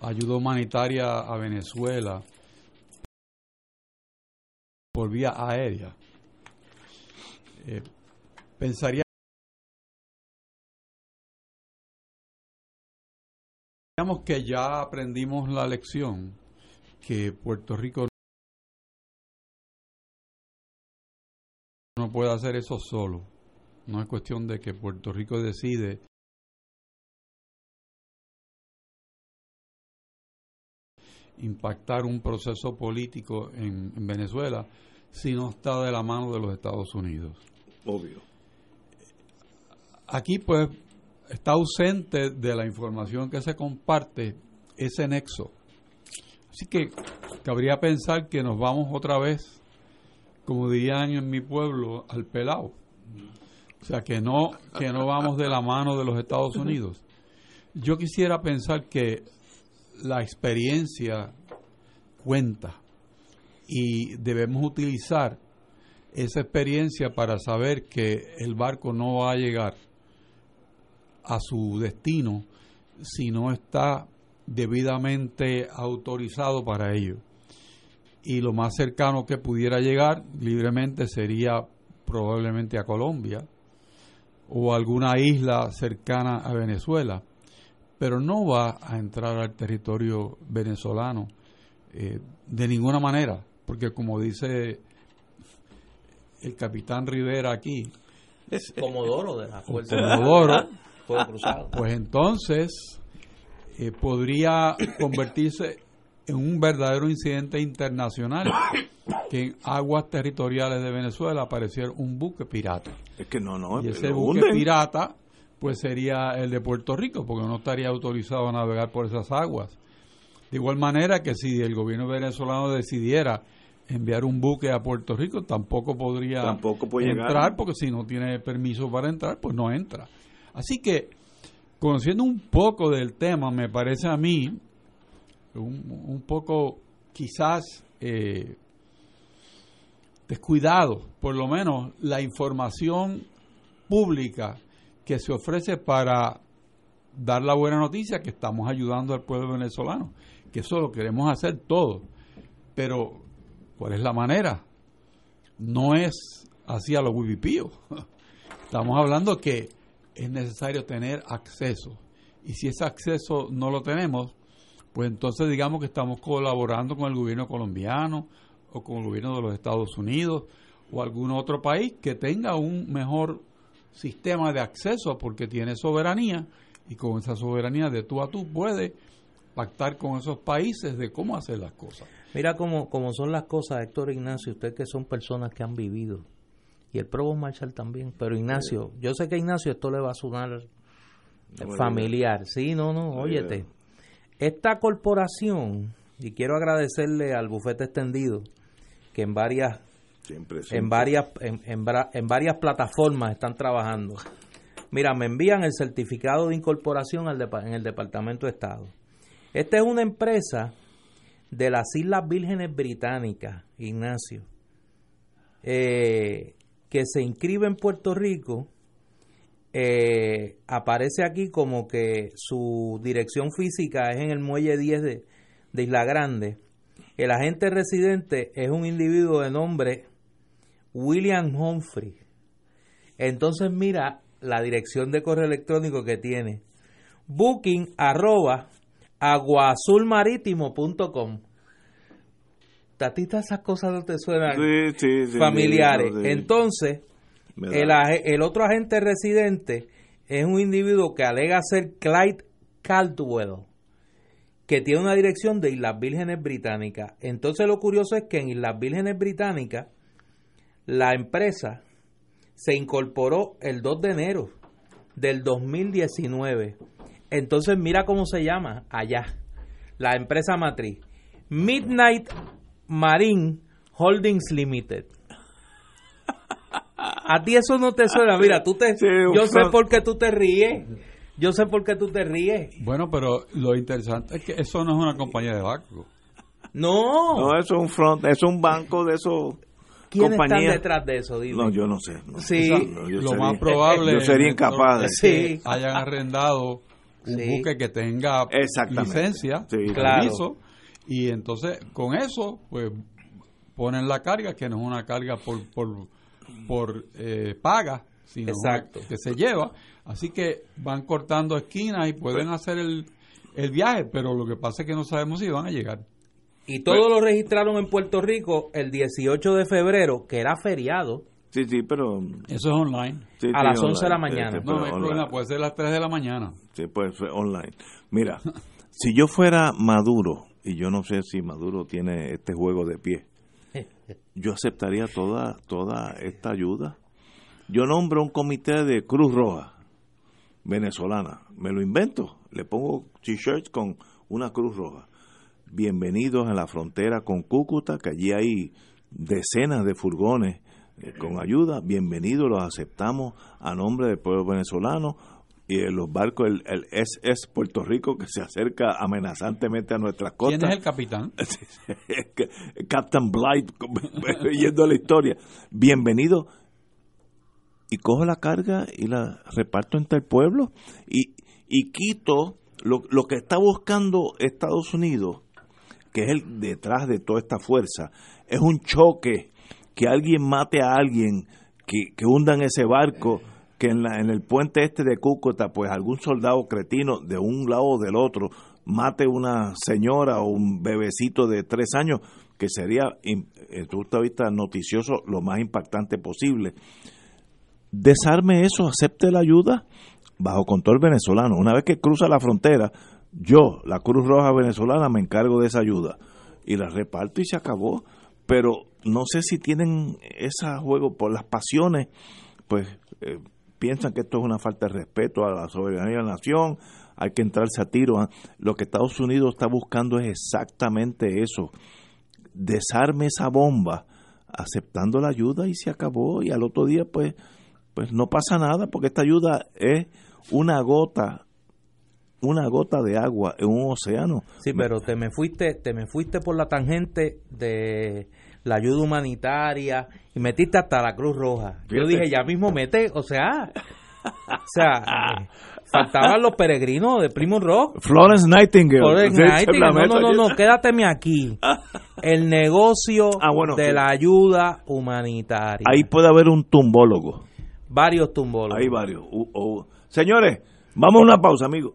ayuda humanitaria a Venezuela por vía aérea. Eh, pensaría que ya aprendimos la lección que Puerto Rico no puede hacer eso solo. No es cuestión de que Puerto Rico decide impactar un proceso político en, Venezuela si no está de la mano de los Estados Unidos. Obvio. Aquí pues está ausente de la información que se comparte ese nexo. Así que cabría pensar que nos vamos otra vez como dirían en mi pueblo, al pelado. O sea, que no, que no vamos de la mano de los Estados Unidos. Yo quisiera pensar que la experiencia cuenta y debemos utilizar esa experiencia para saber que el barco no va a llegar a su destino si no está debidamente autorizado para ello. Y lo más cercano que pudiera llegar libremente sería probablemente a Colombia o alguna isla cercana a Venezuela, pero no va a entrar al territorio venezolano eh, de ninguna manera, porque como dice el capitán Rivera aquí, es Comodoro de la Fuerza Comodoro, cruzado. pues entonces eh, podría convertirse en un verdadero incidente internacional que en aguas territoriales de Venezuela apareciera un buque pirata. Es que no, no, y ese buque hunden. pirata pues sería el de Puerto Rico porque no estaría autorizado a navegar por esas aguas. De igual manera que si el gobierno venezolano decidiera enviar un buque a Puerto Rico, tampoco podría Tampoco puede entrar llegar. porque si no tiene permiso para entrar, pues no entra. Así que, conociendo un poco del tema, me parece a mí un, un poco quizás eh, descuidado, por lo menos la información pública que se ofrece para dar la buena noticia que estamos ayudando al pueblo venezolano, que eso lo queremos hacer todos. Pero, ¿cuál es la manera? No es así a los wipipíos. Estamos hablando que es necesario tener acceso. Y si ese acceso no lo tenemos, pues entonces digamos que estamos colaborando con el gobierno colombiano o con el gobierno de los Estados Unidos o algún otro país que tenga un mejor sistema de acceso porque tiene soberanía y con esa soberanía de tú a tú puede pactar con esos países de cómo hacer las cosas. Mira cómo, cómo son las cosas, Héctor Ignacio, usted que son personas que han vivido, y el Provost Marshall también, pero Ignacio, yo sé que a Ignacio esto le va a sonar familiar, sí, no, no, No esta corporación, y quiero agradecerle al bufete extendido, que en varias Siempre, en varias en, en varias plataformas están trabajando. Mira, me envían el certificado de incorporación al en el Departamento de Estado. Esta es una empresa de las Islas Vírgenes Británicas, Ignacio, eh, que se inscribe en Puerto Rico. eh, aparece aquí como que su dirección física es en el muelle 10 de, de Isla Grande. El agente residente es un individuo de nombre William Humphrey. Entonces mira la dirección de correo electrónico que tiene. Booking arroba aguazulmarítimo.com. A ti todas esas cosas no te suenan Sí, sí, sí, familiares. Entonces, el, el otro agente residente es un individuo que alega ser Clyde Caldwell, que tiene una dirección de Islas Vírgenes Británicas. Entonces lo curioso es que en Islas Vírgenes Británicas la empresa se incorporó el 2 de enero del 2019. Entonces mira cómo se llama allá, la empresa matriz. Midnight Marine Holdings Limited. A ti eso no te suena, mira, tú te, yo sé por qué tú te ríes, yo sé por qué tú te ríes. Bueno, pero lo interesante es que eso no es una compañía de barco. No. No, eso es un front, es un banco de esos ¿Quiénes compañías. están detrás de eso? Dime. No, yo no sé. no. Sí. No, yo lo sería- más probable Yo sería incapaz de es que hayan arrendado un Sí. buque que tenga licencia, Sí, claro. permiso, y entonces con eso pues ponen la carga que no es una carga por por, por eh, paga, sino Exacto. que se lleva, así que van cortando esquinas y pueden hacer el el viaje, pero lo que pasa es que no sabemos si van a llegar. Y todo lo registraron en Puerto Rico el 18 de febrero, que era feriado. Sí, sí, pero... Eso es online. sí, A sí, las 11 de la mañana. sí, No, no hay problema, puede ser las 3 de la mañana. Sí, pues fue online. Mira, si yo fuera Maduro, y yo no sé si Maduro tiene este juego de pie, yo aceptaría toda, toda esta ayuda. Yo nombro un comité de Cruz Roja venezolana, me lo invento, le pongo t-shirts con una Cruz Roja. Bienvenidos a la frontera con Cúcuta, que allí hay decenas de furgones eh, con ayuda, bienvenidos, los aceptamos a nombre del pueblo venezolano y los barcos, el, el SS Puerto Rico que se acerca amenazantemente a nuestras costas. ¿Quién es el capitán? Captain Blight, yendo la historia. Bienvenido. Y cojo la carga y la reparto entre el pueblo y, y quito lo, lo que está buscando Estados Unidos, que es el detrás de toda esta fuerza, es un choque, que alguien mate a alguien, que, que hundan ese barco que en, la, en el puente este de Cúcuta, pues algún soldado cretino de un lado o del otro mate una señora o un bebecito de tres años, que sería, desde punto de vista noticioso, lo más impactante posible. Desarme eso, acepte la ayuda bajo control venezolano. Una vez que cruza la frontera, yo, la Cruz Roja venezolana, me encargo de esa ayuda y la reparto y se acabó. Pero no sé si tienen ese juego por las pasiones, pues eh, piensan que esto es una falta de respeto a la soberanía de la nación, hay que entrarse a tiro. ¿ah? Lo que Estados Unidos está buscando es exactamente eso, desarme esa bomba, aceptando la ayuda y se acabó y al otro día pues pues no pasa nada porque esta ayuda es una gota una gota de agua en un océano. Sí, pero te me fuiste, te me fuiste por la tangente de la ayuda humanitaria y metiste hasta la Cruz Roja. Yo Fíjate. dije, ya mismo mete, o sea, o sea, eh, faltaban los peregrinos de Primo Rock. Florence Nightingale. Florence Nightingale. No, no, no, no, quédateme aquí. El negocio Ah, bueno, de la ayuda humanitaria. Ahí puede haber un tumbólogo. varios tumbólogos. Hay varios. Señores, vamos a una pausa, amigos.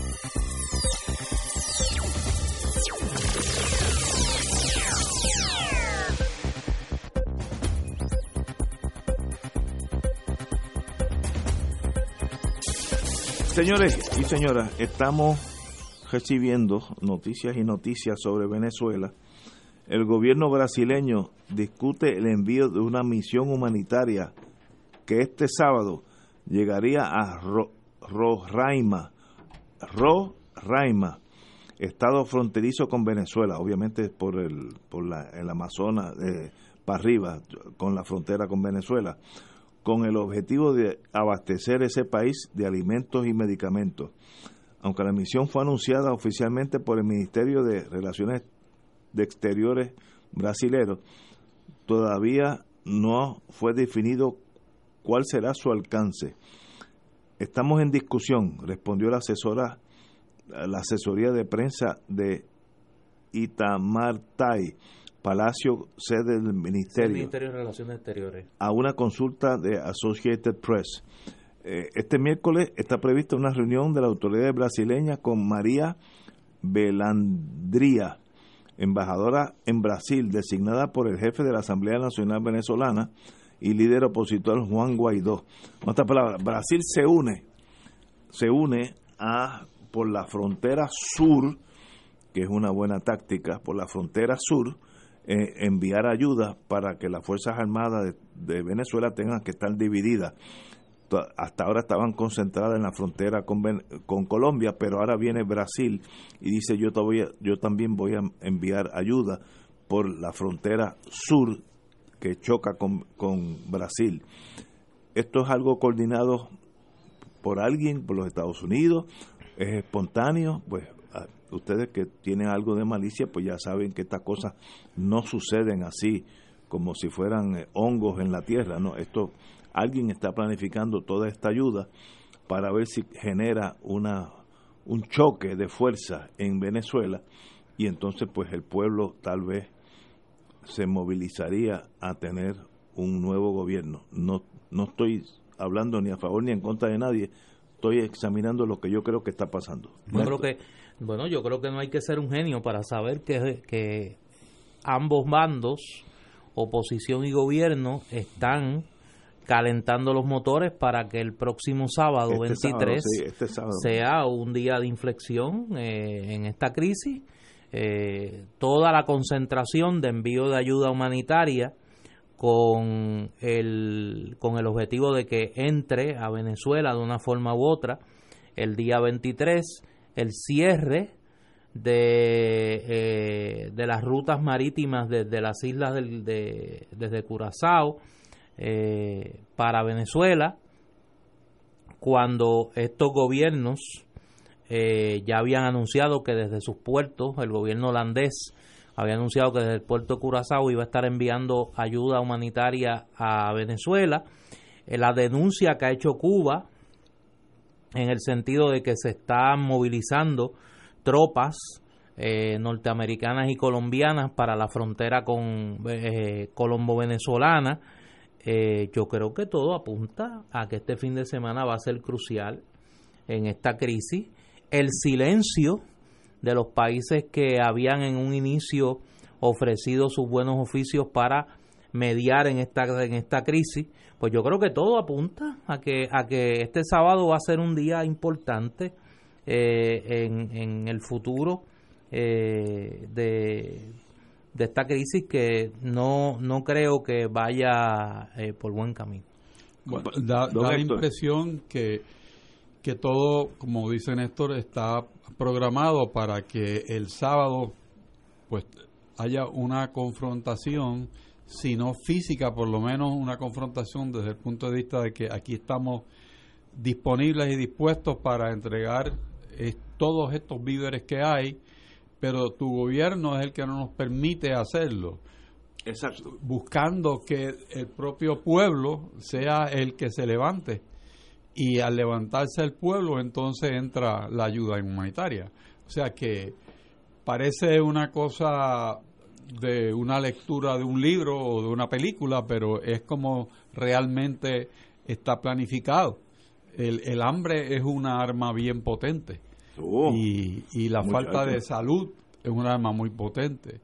Señores y señoras, estamos recibiendo noticias y noticias sobre Venezuela. el gobierno brasileño discute el envío de una misión humanitaria que este sábado llegaría a Ro Roraima, estado fronterizo con Venezuela, obviamente por el, por la, el Amazonas eh, para arriba, con la frontera con Venezuela, con el objetivo de abastecer ese país de alimentos y medicamentos. Aunque la misión fue anunciada oficialmente por el Ministerio de Relaciones de Exteriores brasilero, todavía no fue definido cuál será su alcance. Estamos en discusión, respondió la asesora la asesoría de prensa de Itamartai, Palacio, sede del Ministerio, Ministerio de Relaciones Exteriores. a una consulta de Associated Press. Eh, este miércoles está prevista una reunión de la autoridad brasileña con María Belandría, embajadora en Brasil, designada por el jefe de la Asamblea Nacional Venezolana y líder opositor Juan Guaidó. En otras palabras, Brasil se une, se une a por la frontera sur, que es una buena táctica, por la frontera sur, eh, enviar ayuda para que las Fuerzas Armadas de, Venezuela tengan que estar divididas. Hasta ahora estaban concentradas en la frontera con, con Colombia, pero ahora viene Brasil y dice yo, te voy a- yo también voy a enviar ayuda por la frontera sur que choca con, con Brasil. Esto es algo coordinado por alguien, por los Estados Unidos, es espontáneo, pues ustedes que tienen algo de malicia, pues ya saben que estas cosas no suceden así, como si fueran eh, hongos en la tierra, no, esto alguien está planificando toda esta ayuda para ver si genera una un choque de fuerza en Venezuela y entonces pues el pueblo tal vez se movilizaría a tener un nuevo gobierno. No, no estoy hablando ni a favor ni en contra de nadie, estoy examinando lo que yo creo que está pasando. Yo creo que, bueno, yo creo que no hay que ser un genio para saber que, que ambos bandos, oposición y gobierno, están calentando los motores para que el próximo sábado Este 23 sábado, sí, este sábado. sea un día de inflexión eh, en esta crisis. Eh, toda la concentración de envío de ayuda humanitaria con el, con el objetivo de que entre a Venezuela de una forma u otra el día 23, el cierre de, eh, de las rutas marítimas desde las islas del, de, desde Curazao eh, para Venezuela, cuando estos gobiernos eh, ya habían anunciado que desde sus puertos, el gobierno holandés había anunciado que desde el puerto de Curazao iba a estar enviando ayuda humanitaria a Venezuela. Eh, la denuncia que ha hecho Cuba en el sentido de que se están movilizando tropas eh, norteamericanas y colombianas para la frontera con eh, colombo-venezolana. Eh, yo creo que todo apunta a que este fin de semana va a ser crucial en esta crisis. El silencio de los países que habían en un inicio ofrecido sus buenos oficios para mediar en esta en esta crisis, pues yo creo que todo apunta a que a que este sábado va a ser un día importante eh, en, en el futuro eh, de, de esta crisis que no no creo que vaya eh, por buen camino. Bueno, da, da la impresión que, que todo, como dice Néstor, está programado para que el sábado pues haya una confrontación, si no física, por lo menos una confrontación desde el punto de vista de que aquí estamos disponibles y dispuestos para entregar eh, todos estos víveres que hay, pero tu gobierno es el que no nos permite hacerlo Exacto. buscando que el propio pueblo sea el que se levante. Y al levantarse el pueblo, entonces entra la ayuda humanitaria. O sea que parece una cosa de una lectura de un libro o de una película, pero es como realmente está planificado. El, el hambre es una arma bien potente Oh, y, y la falta de salud es un arma muy potente.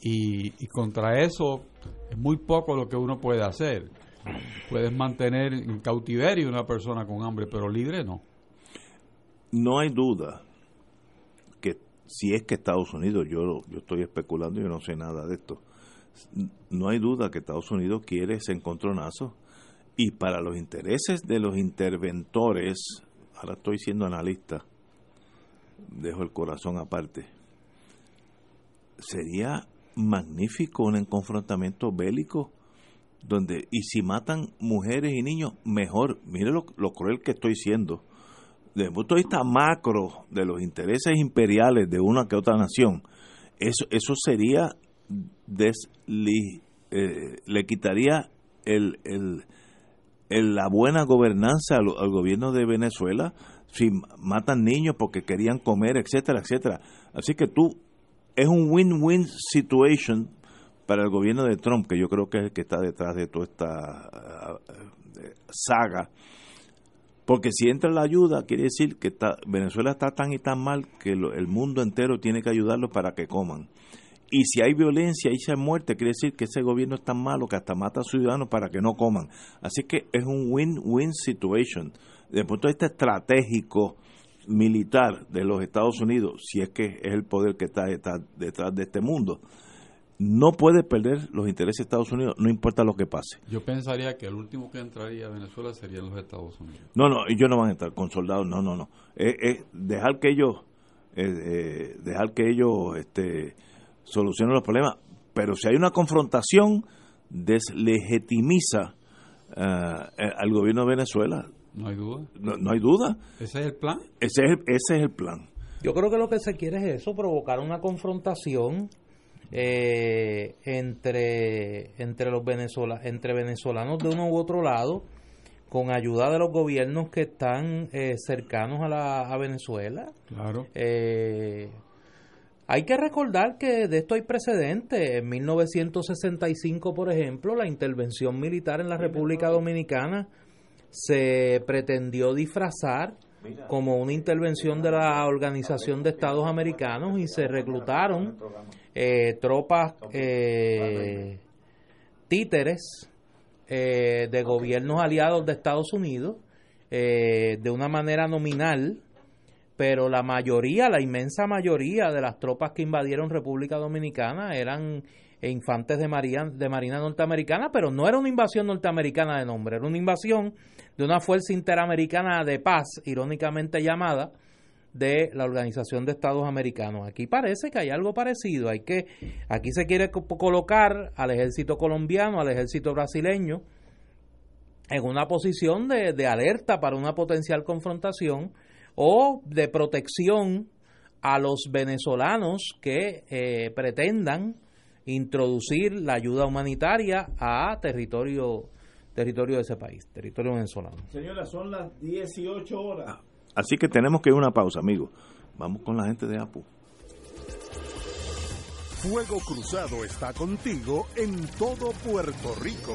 Y, y contra eso es muy poco lo que uno puede hacer. Puedes mantener en cautiverio una persona con hambre, pero libre no. no hay duda si es que Estados Unidos, yo, yo estoy especulando, yo no sé nada de esto, no hay duda que Estados Unidos quiere ese encontronazo. Y para los intereses de los interventores, ahora estoy siendo analista, dejo el corazón aparte, sería magnífico un confrontamiento bélico donde y si matan mujeres y niños mejor. Mire lo, lo cruel que estoy siendo desde el punto de vista macro de los intereses imperiales de una que otra nación eso eso sería desli, eh, le quitaría el, el, la buena gobernanza al, gobierno de Venezuela si matan niños porque querían comer, etcétera, etcétera. Así que tú, es un win-win situation para el gobierno de Trump, que yo creo que es el que está detrás de toda esta uh, saga. Porque si entra la ayuda, quiere decir que está, Venezuela está tan y tan mal que el mundo entero tiene que ayudarlos para que coman. Y si hay violencia y si hay muerte, quiere decir que ese gobierno es tan malo que hasta mata a ciudadanos para que no coman. Así que es un win-win situation. Desde el punto de vista estratégico, militar de los Estados Unidos, si es que es el poder que está detrás de este mundo, no puede perder los intereses de Estados Unidos, no importa lo que pase. Yo pensaría que el último que entraría a Venezuela serían los Estados Unidos. No, no, ellos no van a entrar con soldados, no, no, no. Es, es dejar que ellos, eh, eh, dejar que ellos, este soluciona los problemas. Pero si hay una confrontación, deslegitimiza uh, al gobierno de Venezuela. No hay duda. No, no, hay duda. ¿Ese es el plan? Ese es el, ese es el plan. Yo creo que lo que se quiere es eso, provocar una confrontación eh, entre, entre los venezolanos, entre venezolanos de uno u otro lado, con ayuda de los gobiernos que están eh, cercanos a, la, a Venezuela. Claro. Eh, hay que recordar que de esto hay precedentes. En 1965, por ejemplo, la intervención militar en la República Dominicana se pretendió disfrazar como una intervención de la Organización de Estados Americanos y se reclutaron eh, tropas eh, títeres eh, de gobiernos aliados de Estados Unidos de una manera nominal pero la mayoría, la inmensa mayoría de las tropas que invadieron República Dominicana eran infantes de marina, de marina norteamericana, pero no era una invasión norteamericana de nombre, era una invasión de una fuerza interamericana de paz, irónicamente llamada, de la Organización de Estados Americanos. Aquí parece que hay algo parecido, hay que aquí se quiere colocar al ejército colombiano, al ejército brasileño en una posición de, alerta para una potencial confrontación o de protección a los venezolanos que eh, pretendan introducir la ayuda humanitaria a territorio territorio de ese país, territorio venezolano. Señora, son las 18 horas. Así que tenemos que ir a una pausa, amigos. Vamos con la gente de APU. Fuego Cruzado está contigo en todo Puerto Rico.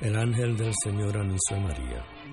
El ángel del Señor anunció a María.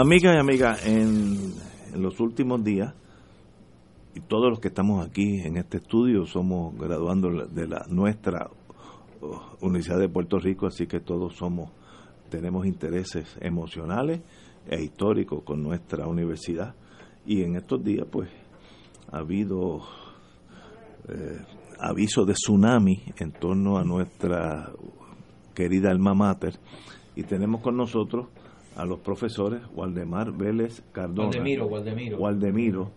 Amigas y amigas, en, los últimos días, y todos los que estamos aquí en este estudio somos graduando de la nuestra uh, Universidad de Puerto Rico, así que todos somos, tenemos intereses emocionales e históricos con nuestra universidad. Y en estos días, pues, ha habido eh, aviso de tsunami en torno a nuestra querida alma mater, y tenemos con nosotros a los profesores Waldemar Vélez Cardona. Waldemiro, Waldemiro. Waldemiro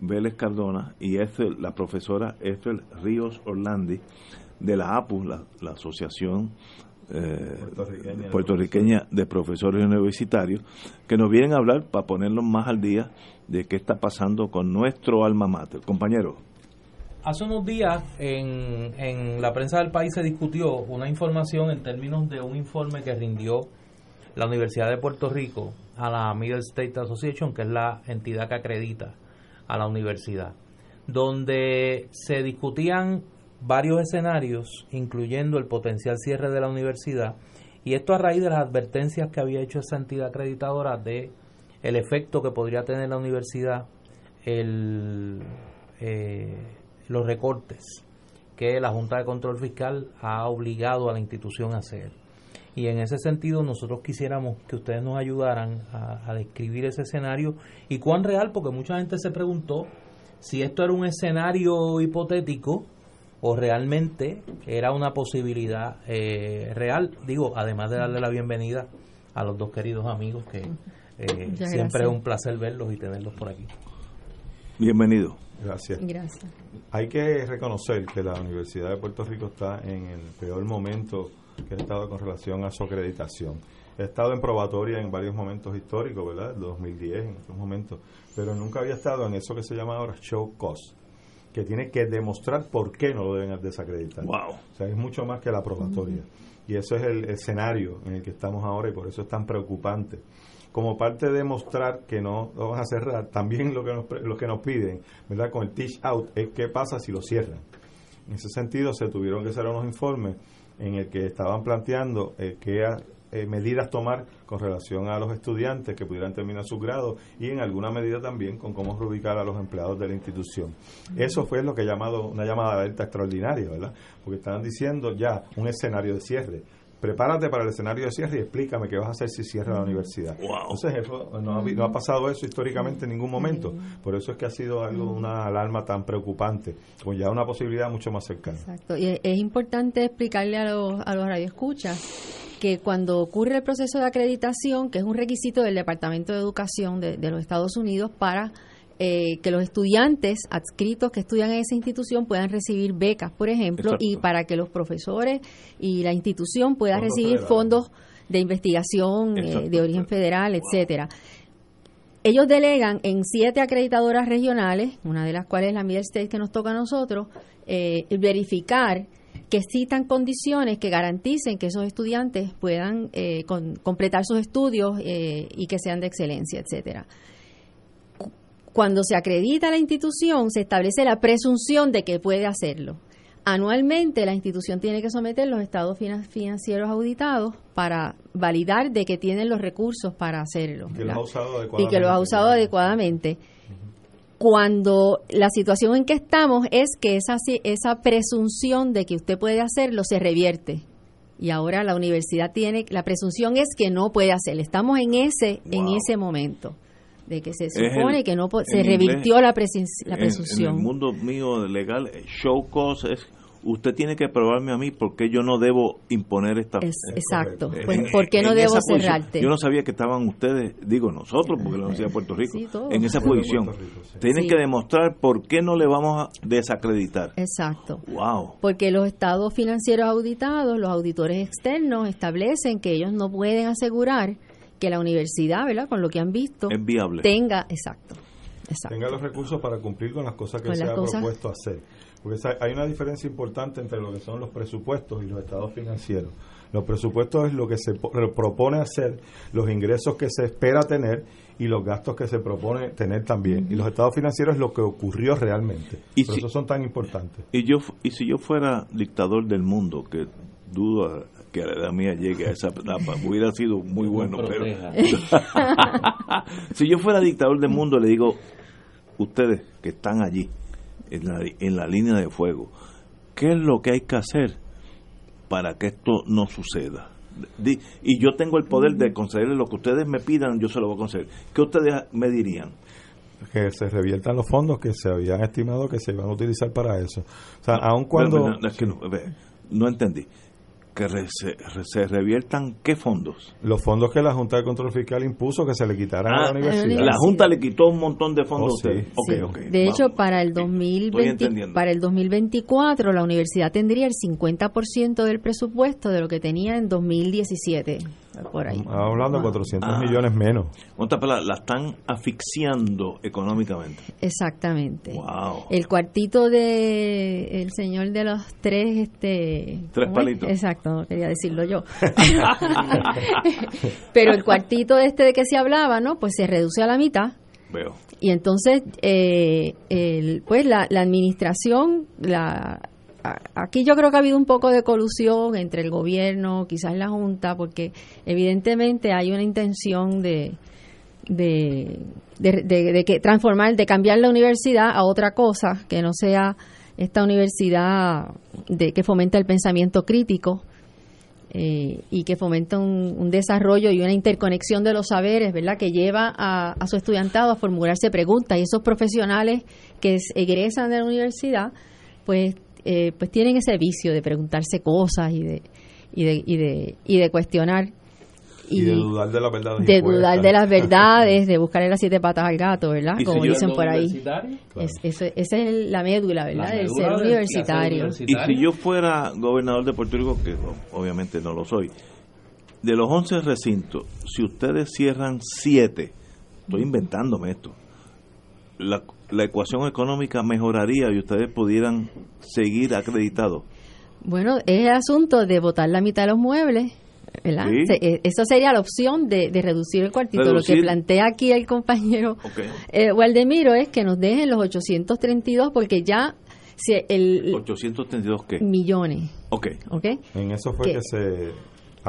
Vélez Cardona y Ethel, la profesora Ethel Ríos Orlandi de la APU, la, la Asociación eh, puertorriqueña, puertorriqueña de Profesores Universitarios, que nos vienen a hablar para ponernos más al día de qué está pasando con nuestro alma mater. Compañero. Hace unos días en, en la prensa del país se discutió una información en términos de un informe que rindió la Universidad de Puerto Rico a la Middle State Association, que es la entidad que acredita a la universidad, donde se discutían varios escenarios, incluyendo el potencial cierre de la universidad, y esto a raíz de las advertencias que había hecho esa entidad acreditadora de el efecto que podría tener la universidad eh, los recortes que la Junta de Control Fiscal ha obligado a la institución a hacer. Y en ese sentido nosotros quisiéramos que ustedes nos ayudaran a, a, describir ese escenario y cuán real, porque mucha gente se preguntó si esto era un escenario hipotético o realmente era una posibilidad eh, real. Digo, además de darle la bienvenida a los dos queridos amigos que eh, siempre es un placer verlos y tenerlos por aquí. Bienvenido. Gracias. Gracias. Hay que reconocer que la Universidad de Puerto Rico está en el peor momento que ha estado con relación a su acreditación. He estado en probatoria en varios momentos históricos, ¿verdad? El 2010, en otros momentos, pero nunca había estado en eso que se llama ahora show cost, que tiene que demostrar por qué no lo deben desacreditar. Wow. O sea, es mucho más que la probatoria. Y eso es el escenario en el que estamos ahora y por eso es tan preocupante. Como parte de demostrar que no lo a cerrar, también lo que nos, lo que nos piden, ¿verdad? Con el teach out, es qué pasa si lo cierran. En ese sentido, se tuvieron que hacer unos informes en el que estaban planteando eh, qué eh, medidas tomar con relación a los estudiantes que pudieran terminar su grado y en alguna medida también con cómo reubicar a los empleados de la institución. Eso fue lo que he llamado una llamada de alerta extraordinaria, ¿verdad? Porque estaban diciendo ya un escenario de cierre prepárate para el escenario de cierre y explícame qué vas a hacer si cierra la universidad. Wow. Entonces, eso, no, ha, no, ha, pasado eso históricamente en ningún momento. Por eso es que ha sido algo, una alarma tan preocupante, con ya una posibilidad mucho más cercana. Exacto. Y es importante explicarle a los, a los radioescuchas que cuando ocurre el proceso de acreditación, que es un requisito del Departamento de Educación de, de los Estados Unidos para eh, que los estudiantes adscritos que estudian en esa institución puedan recibir becas, por ejemplo, Exacto. y para que los profesores y la institución puedan fondos recibir federales. fondos de investigación eh, de origen federal, etcétera. Ellos delegan en siete acreditadoras regionales, una de las cuales es la Middle State que nos toca a nosotros, eh, verificar que existan condiciones que garanticen que esos estudiantes puedan eh, con, completar sus estudios eh, y que sean de excelencia, etcétera. Cuando se acredita la institución, se establece la presunción de que puede hacerlo. Anualmente, la institución tiene que someter los estados financieros auditados para validar de que tienen los recursos para hacerlo. Que y que los ha usado adecuadamente. Cuando la situación en que estamos es que esa, esa presunción de que usted puede hacerlo se revierte. Y ahora la universidad tiene, la presunción es que no puede hacerlo. Estamos en ese, wow. en ese momento de que se supone el, que no se revirtió inglés, la, presun la presunción. En, en, el mundo mío legal, show cause es usted tiene que probarme a mí porque yo no debo imponer esta... Es, exacto. Eh, Pues, ¿Por qué no debo cerrarte? Yo no sabía que estaban ustedes, digo nosotros, porque la Universidad de Puerto Rico, Sí, en esa posición. Puerto Rico, sí. Tienen Sí. que demostrar por qué no le vamos a desacreditar. Exacto. Wow. Porque los estados financieros auditados, los auditores externos establecen que ellos no pueden asegurar que la universidad, ¿verdad? Con lo que han visto, Es viable. tenga, exacto, exacto. tenga los recursos para cumplir con las cosas que Con se ha cosas- propuesto hacer. Porque hay una diferencia importante entre lo que son los presupuestos y los estados financieros. Los presupuestos es lo que se propone hacer, los ingresos que se espera tener y los gastos que se propone tener también. Y los estados financieros es lo que ocurrió realmente. Y Por si- eso son tan importantes. Y yo y si yo fuera dictador del mundo, que dudo que la edad mía llegue a esa etapa, hubiera sido muy bueno, pero si yo fuera dictador del mundo, le digo, ustedes que están allí, en la, en la línea de fuego, ¿qué es lo que hay que hacer para que esto no suceda? Di- y yo tengo el poder de concederles lo que ustedes me pidan, yo se lo voy a conceder. ¿Qué ustedes me dirían? Que se reviertan los fondos que se habían estimado que se iban a utilizar para eso. O sea, aun cuando... No, no, no, es que no, ve, no entendí. Que re- se, re- se reviertan qué fondos. Los fondos que la Junta de Control Fiscal impuso que se le quitaran a Ah, la universidad. la Junta le quitó un montón de fondos Oh, a sí. Ok, Sí. ok, de vamos. hecho, para el, Estoy 2020, entendiendo. para el 2024 la universidad tendría el 50% del presupuesto de lo que tenía en 2017, por ahí. Estamos hablando de 400 Ah. millones menos. En otras palabras, la están asfixiando económicamente. Exactamente. Wow. El cuartito de el señor de los tres este Tres palitos. Exacto, no quería decirlo yo. Pero el cuartito este de que se hablaba, ¿no? Pues se reduce a la mitad Veo. y entonces eh, el, pues la, la administración la Aquí yo creo que ha habido un poco de colusión entre el gobierno, quizás la Junta, porque evidentemente hay una intención de, de, de, que transformar, de cambiar la universidad a otra cosa que no sea esta universidad de que fomenta el pensamiento crítico eh, y que fomenta un, desarrollo y una interconexión de los saberes, ¿verdad? Que lleva a, a su estudiantado a formularse preguntas y esos profesionales que es- egresan de la universidad, pues, eh, pues tienen ese vicio de preguntarse cosas y de y de y de, y de cuestionar Y, de dudar de la verdad. de dudar de las verdades, de buscarle las siete patas al gato, ¿verdad? ¿Y si Como dicen por ahí. Es, esa es la médula, ¿verdad? Del ser universitario. Y si yo fuera gobernador de Puerto Rico, que obviamente no lo soy, de los 11 recintos, si ustedes cierran 7, estoy inventándome esto, la, la ecuación económica mejoraría y ustedes pudieran seguir acreditados. Bueno, es el asunto de botar la mitad de los muebles, ¿verdad? Sí. Se- eh, Eso sería la opción de, de reducir el cuartito. Lo que plantea aquí el compañero eh, Waldemiro es que nos dejen los 832 porque ya si el 832 qué? millones, Ok. ¿ok? En eso fue que se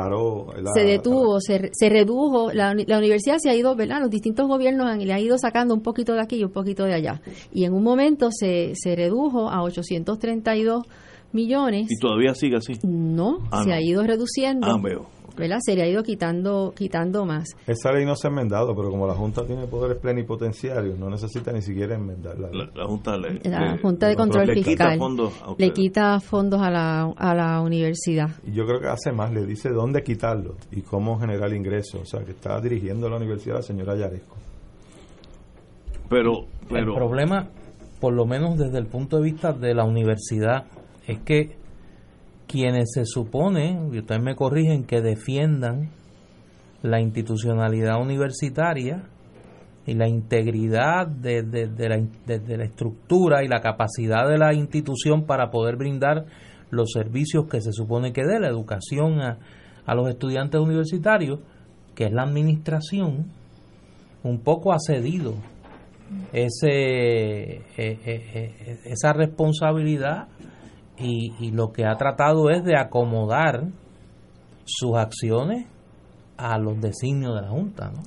paró. la- se detuvo, se, se redujo, la, uni- la universidad se ha ido, ¿verdad? Los distintos gobiernos han, le han ido sacando un poquito de aquí y un poquito de allá. Y en un momento se, se redujo a 832 millones. ¿Y todavía sigue así? No, Ah, se no. ha ido reduciendo. Ah, veo. ¿Verdad? Se le ha ido quitando, quitando más. Esa ley no se ha enmendado, pero como la Junta tiene poderes plenipotenciarios, no necesita ni siquiera enmendarla. La, la Junta le, La le- Junta de Control le quita Fiscal fondos a le quita fondos a la, a la universidad. Y yo creo que hace más, le dice dónde quitarlo y cómo generar ingresos. O sea, que está dirigiendo la universidad la señora Yaresco. Pero, pero el problema, por lo menos desde el punto de vista de la universidad, es que quienes se supone, y ustedes me corrigen, que defiendan la institucionalidad universitaria y la integridad de, de- de la, de la estructura y la capacidad de la institución para poder brindar los servicios que se supone que dé la educación a, a los estudiantes universitarios, que es la administración, un poco ha cedido ese, eh, eh, eh, esa responsabilidad y, y lo que ha tratado es de acomodar sus acciones a los designios de la Junta. ¿no?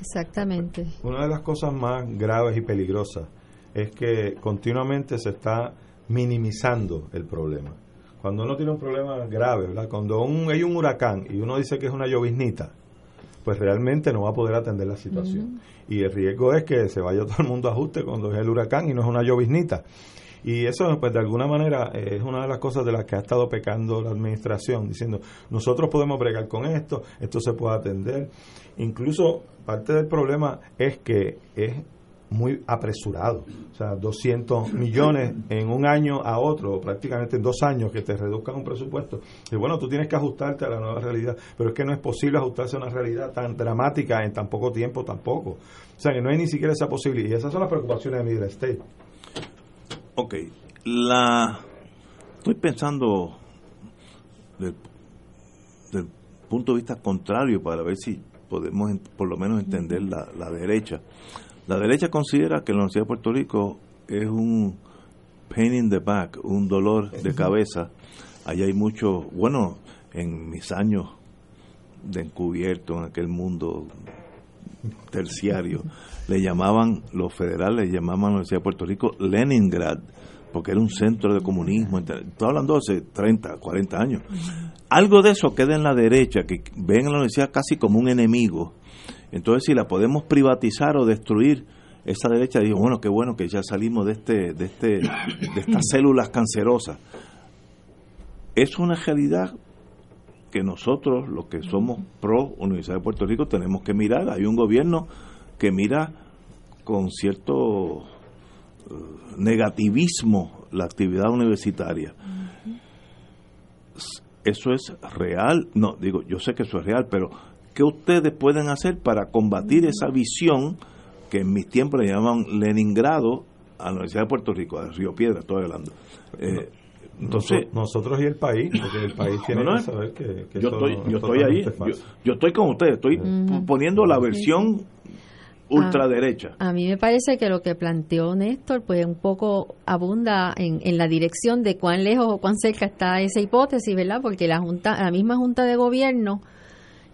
Exactamente. Una de las cosas más graves y peligrosas es que continuamente se está minimizando el problema. Cuando uno tiene un problema grave, ¿verdad? cuando un, hay un huracán y uno dice que es una lloviznita, pues realmente no va a poder atender la situación. Y el riesgo es que se vaya todo el mundo a ajuste cuando es el huracán y no es una lloviznita. Y eso, pues de alguna manera, eh, es una de las cosas de las que ha estado pecando la administración, diciendo, nosotros podemos bregar con esto, esto se puede atender. Incluso parte del problema es que es muy apresurado. O sea, 200 millones en un año a otro, prácticamente en dos años que te reduzcan un presupuesto. Y bueno, tú tienes que ajustarte a la nueva realidad, pero es que no es posible ajustarse a una realidad tan dramática en tan poco tiempo tampoco. O sea, que no hay ni siquiera esa posibilidad. Y esas son las preocupaciones de Middle State. Ok, la estoy pensando del, del punto de vista contrario para ver si podemos por lo menos entender la, la derecha. La derecha considera que la Universidad de Puerto Rico es un pain in the back, un dolor de cabeza. Allá hay mucho, bueno, en mis años de encubierto en aquel mundo terciario, le llamaban, los federales llamaban a la Universidad de Puerto Rico Leningrad, porque era un centro de comunismo. Estoy hablando hace 30, 40 años. Algo de eso queda en la derecha, que ven a la universidad casi como un enemigo. Entonces, si la podemos privatizar o destruir, esa derecha dijo, bueno, qué bueno que ya salimos de este, de este, de estas células cancerosas. Es una realidad que nosotros, los que somos pro Universidad de Puerto Rico, tenemos que mirar. Hay un gobierno que mira con cierto eh, negativismo la actividad universitaria. ¿Eso es real? No, digo, yo sé que eso es real, pero ¿qué ustedes pueden hacer para combatir esa visión que en mis tiempos le llamaban Leningrado a la Universidad de Puerto Rico, a Río Piedra, estoy hablando? Eh, entonces, Noso- nosotros y el país, porque el país tiene no, no, que saber que, que yo estoy, yo es estoy ahí, totalmente yo, estoy con ustedes, estoy poniendo la versión ultraderecha. A mí me parece que lo que planteó Néstor, pues un poco abunda en, en la dirección de cuán lejos o cuán cerca está esa hipótesis, ¿verdad? Porque la junta, la misma junta de gobierno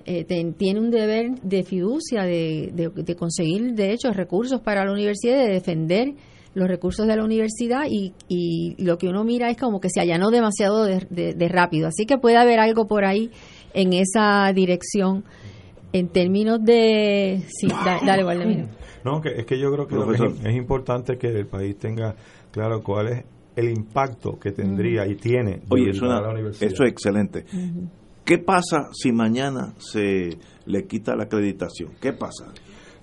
eh, ten- tiene un deber de fiducia de, de- de conseguir, de hecho, recursos para la universidad, y de defender los recursos de la universidad y, y lo que uno mira es como que se allanó demasiado de, de- de rápido. Así que puede haber algo por ahí en esa dirección. En términos de... Sí, da- dale, Waldemiro. No, que es que yo creo que lo que Profesor. es, es importante que el país tenga claro cuál es el impacto que tendría y tiene Oye, es ayudar una- a la universidad. eso es excelente. ¿Qué pasa si mañana se le quita la acreditación? ¿Qué pasa?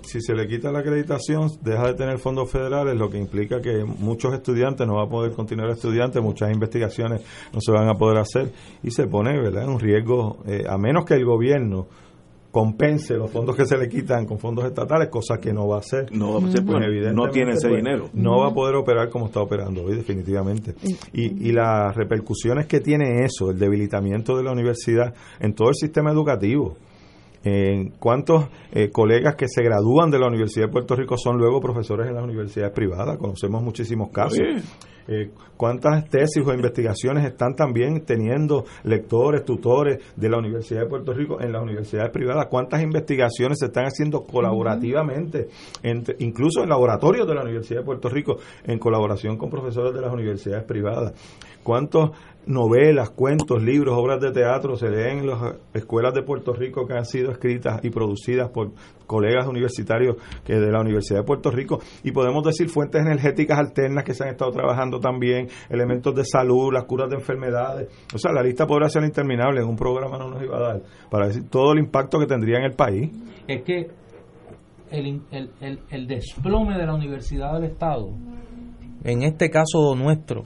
Si se le quita la acreditación, deja de tener fondos federales, lo que implica que muchos estudiantes no van a poder continuar estudiantes, muchas investigaciones no se van a poder hacer y se pone ¿verdad? en un riesgo, eh, a menos que el gobierno compense los fondos que se le quitan con fondos estatales, cosa que no va a hacer. No va a hacer, porque no tiene ese pues, dinero. No va a poder operar como está operando hoy, definitivamente. Y, y las repercusiones que tiene eso, el debilitamiento de la universidad en todo el sistema educativo. En cuántos eh, colegas que se gradúan de la Universidad de Puerto Rico son luego profesores en las universidades privadas, conocemos muchísimos casos. Eh, cuántas tesis o investigaciones están también teniendo lectores, tutores de la Universidad de Puerto Rico en las universidades privadas, cuántas investigaciones se están haciendo colaborativamente, entre- incluso en laboratorios de la Universidad de Puerto Rico, en colaboración con profesores de las universidades privadas, cuántas novelas, cuentos, libros, obras de teatro se leen en las escuelas de Puerto Rico que han sido escritas y producidas por colegas universitarios que de la Universidad de Puerto Rico y podemos decir fuentes energéticas alternas que se han estado trabajando también, elementos de salud, las curas de enfermedades. O sea, la lista podrá ser interminable, en un programa no nos iba a dar para decir todo el impacto que tendría en el país. es que el, el, el desplome de la Universidad del Estado, en este caso nuestro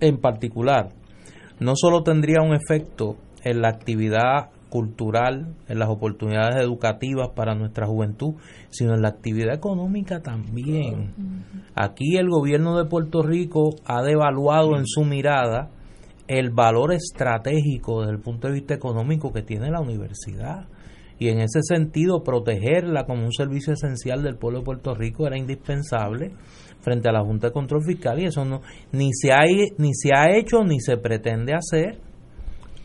en particular, no solo tendría un efecto en la actividad cultural, en las oportunidades educativas para nuestra juventud, sino en la actividad económica también. Aquí el gobierno de Puerto Rico ha devaluado en su mirada el valor estratégico desde el punto de vista económico que tiene la universidad. Y en ese sentido, protegerla como un servicio esencial del pueblo de Puerto Rico era indispensable frente a la Junta de Control Fiscal y eso no ni se ha, ni se ha hecho ni se pretende hacer.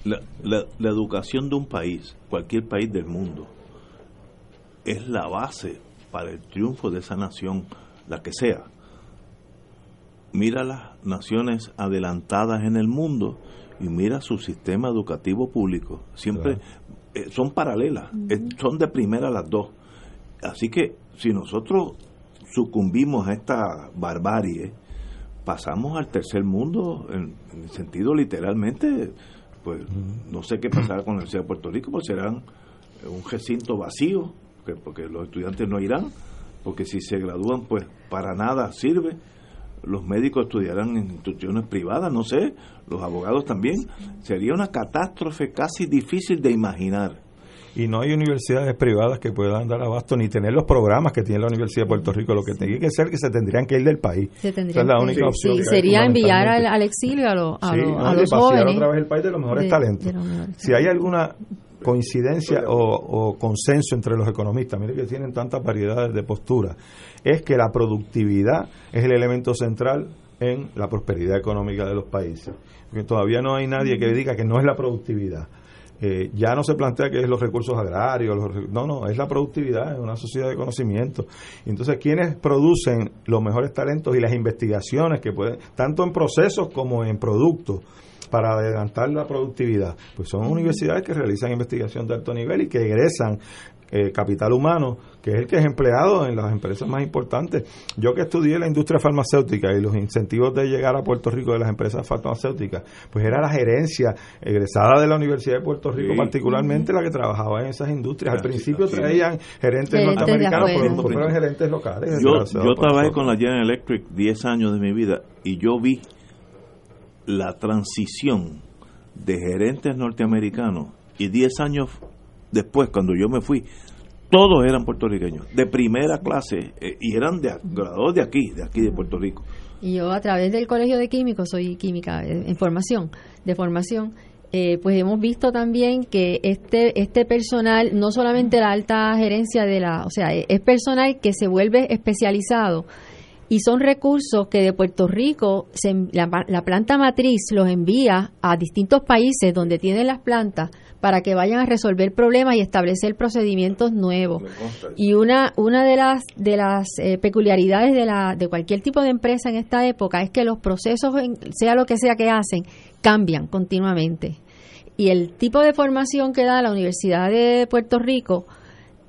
La, la- la educación de un país, cualquier país del mundo, es la base para el triunfo de esa nación, la que sea. Mira las naciones adelantadas en el mundo y mira su sistema educativo público. Siempre eh, son paralelas, eh, son de primera las dos. Así que si nosotros sucumbimos a esta barbarie, pasamos al tercer mundo en, en el sentido literalmente, pues no sé qué pasará con la Universidad de Puerto Rico, pues serán un recinto vacío, que- porque los estudiantes no irán, porque si se gradúan, pues para nada sirve. Los médicos estudiarán en instituciones privadas, no sé, los abogados también. Sería una catástrofe casi difícil de imaginar. y no hay universidades privadas que puedan dar abasto ni tener los programas que tiene la Universidad de Puerto Rico. Lo que tiene que ser que se tendrían que ir del país. Se Esa es la única sí, opción. sería enviar al, exilio a, los a, Sí, los- no, a los jóvenes. otra vez el país de los mejores de- talentos. de los mejores Si hay alguna coincidencia o, o consenso entre los economistas, mire que tienen tantas variedades de posturas, es que la productividad es el elemento central en la prosperidad económica de los países. Porque todavía no hay nadie que diga que no es la productividad. Eh, ya no se plantea que es los recursos agrarios, los no, no, es la productividad, es una sociedad de conocimiento. Entonces, ¿quiénes producen los mejores talentos y las investigaciones que pueden, tanto en procesos como en productos, para adelantar la productividad? Pues son universidades que realizan investigación de alto nivel y que egresan eh, capital humano, que es el que es empleado en las empresas más importantes. Yo que estudié la industria farmacéutica y los incentivos de llegar a Puerto Rico de las empresas farmacéuticas, pues era la gerencia egresada de la Universidad de Puerto Rico, Sí. particularmente la que trabajaba en esas industrias. Al Así- principio es. traían gerentes, norteamericanos, pero después fueron gerentes locales. Yo, yo trabajé con la General Electric 10 años de mi vida y yo vi la transición de gerentes norteamericanos y 10 años después, cuando yo me fui, todos eran puertorriqueños, de primera clase, eh, y eran de, graduados de aquí, de aquí de Puerto Rico. Y yo a través del Colegio de Químicos, soy química eh, en formación, de formación, eh, pues hemos visto también que este este personal, no solamente la alta gerencia de la, o sea, es personal que se vuelve especializado y son recursos que de Puerto Rico se la, la planta matriz los envía a distintos países donde tienen las plantas para que vayan a resolver problemas y establecer procedimientos nuevos. Y una una de las de las eh, peculiaridades de la de cualquier tipo de empresa en esta época es que los procesos en- sea lo que sea que hacen cambian continuamente. Y el tipo de formación que da la Universidad de Puerto Rico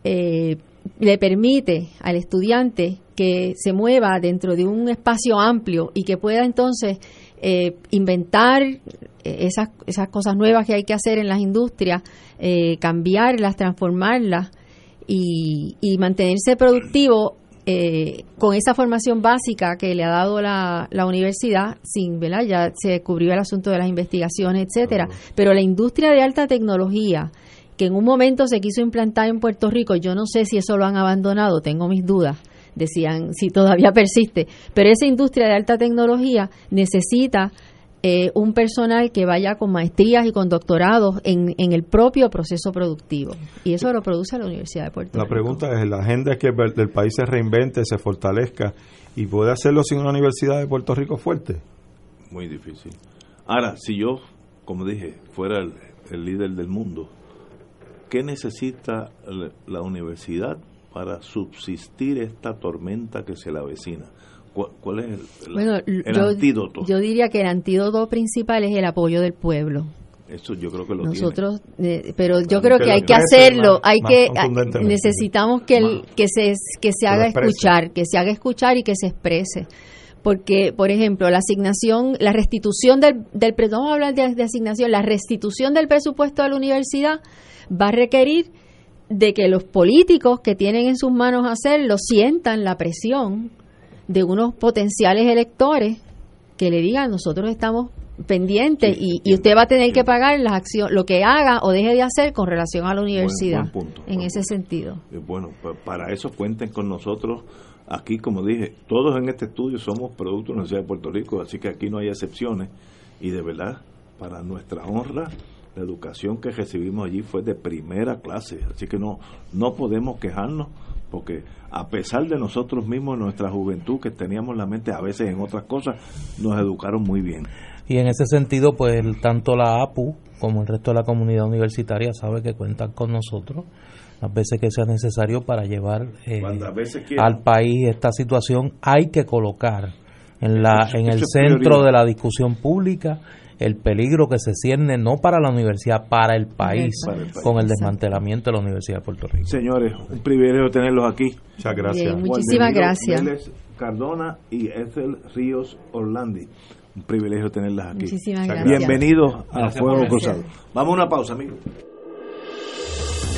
eh, le permite al estudiante que se mueva dentro de un espacio amplio y que pueda entonces eh, inventar eh, esas, esas cosas nuevas que hay que hacer en las industrias, eh, cambiarlas, transformarlas y, y mantenerse productivo eh, con esa formación básica que le ha dado la, la universidad, sin, ¿verdad? Ya se cubrió el asunto de las investigaciones, etcétera. Pero la industria de alta tecnología, que en un momento se quiso implantar en Puerto Rico, yo no sé si eso lo han abandonado, tengo mis dudas, decían si todavía persiste, pero esa industria de alta tecnología necesita eh, un personal que vaya con maestrías y con doctorados en, en el propio proceso productivo. Y eso lo produce la Universidad de Puerto La Rico. pregunta es, ¿la agenda es que el del país se reinvente, se fortalezca y puede hacerlo sin una universidad de Puerto Rico fuerte? Muy difícil. Ahora, si yo, como dije, fuera el, el líder del mundo, ¿qué necesita la- la universidad para subsistir esta tormenta que se le avecina? ¿Cuál, cuál es el, Bueno, el yo, antídoto? yo diría que el antídoto principal es el apoyo del pueblo. Eso yo creo que lo Nosotros, eh, pero yo creo que hay que hacerlo, más- hay más que contundentemente. necesitamos que el, que se que se haga escuchar, que se haga escuchar y que se exprese. Porque, por ejemplo, la asignación, la restitución del, del vamos a hablar de, de asignación, la restitución del presupuesto de la universidad va a requerir de que los políticos que tienen en sus manos hacerlo sientan la presión de unos potenciales electores que le digan nosotros estamos pendientes y, y usted va a tener que pagar las acciones lo que haga o deje de hacer con relación a la universidad buen punto, en buen ese sentido. Eh, Bueno, pa- para eso cuenten con nosotros. Aquí, como dije, todos en este estudio somos producto de la Universidad de Puerto Rico, así que aquí no hay excepciones. Y de verdad, para nuestra honra, la educación que recibimos allí fue de primera clase. Así que no, no podemos quejarnos, porque a pesar de nosotros mismos, nuestra juventud, que teníamos la mente a veces en otras cosas, nos educaron muy bien. Y en ese sentido, pues tanto la APU como el resto de la comunidad universitaria sabe que cuentan con nosotros las veces que sea necesario para llevar eh, al país esta situación. Hay que colocar en, la, Eso- en el centro prioridad. de la discusión pública el peligro que se cierne no para la universidad, para el país, Para el país. con el desmantelamiento de la Universidad de Puerto Rico. Señores, un privilegio tenerlos aquí. Muchas gracias. Bien, muchísimas Juan gracias. Vélez Cardona y Ethel Ríos Orlandi. Un privilegio tenerlas aquí. Muchísimas gracias. Bienvenidos a Gracias Fuego por Cruzado. Vamos a una pausa, amigos.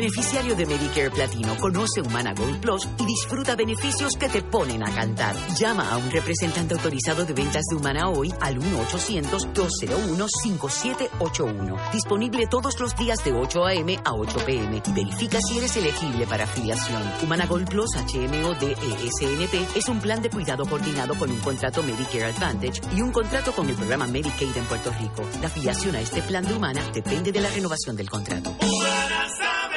Beneficiario de Medicare Platino, conoce Humana Gold Plus y disfruta beneficios que te ponen a cantar. Llama a un representante autorizado de ventas de Humana hoy al 1-800-201-5781. Disponible todos los días de 8 a.m. a 8 p.m. y verifica si eres elegible para afiliación. Humana Gold Plus HMO DESNP es un plan de cuidado coordinado con un contrato Medicare Advantage y un contrato con el programa Medicaid en Puerto Rico. La afiliación a este plan de Humana depende de la renovación del contrato.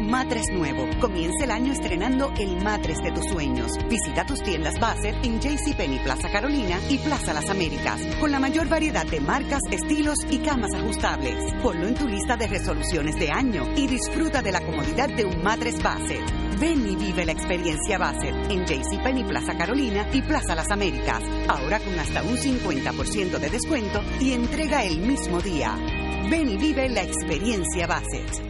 matres nuevo. Comienza el año estrenando el matres de tus sueños. Visita tus tiendas Bassett en JCPenney Plaza Carolina y Plaza Las Américas, con la mayor variedad de marcas, estilos y camas ajustables. Ponlo en tu lista de resoluciones de año y disfruta de la comodidad de un matres Bassett. Ven y vive la experiencia Bassett en JCPenney Plaza Carolina y Plaza Las Américas. Ahora con hasta un 50% de descuento y entrega el mismo día. Ven y vive la experiencia Bassett.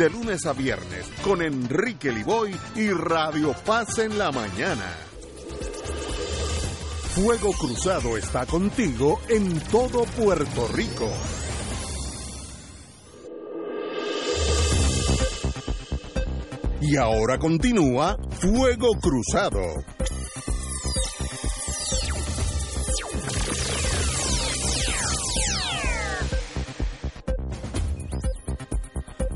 de lunes a viernes con Enrique Liboy y Radio Paz en la mañana. Fuego Cruzado está contigo en todo Puerto Rico. Y ahora continúa Fuego Cruzado.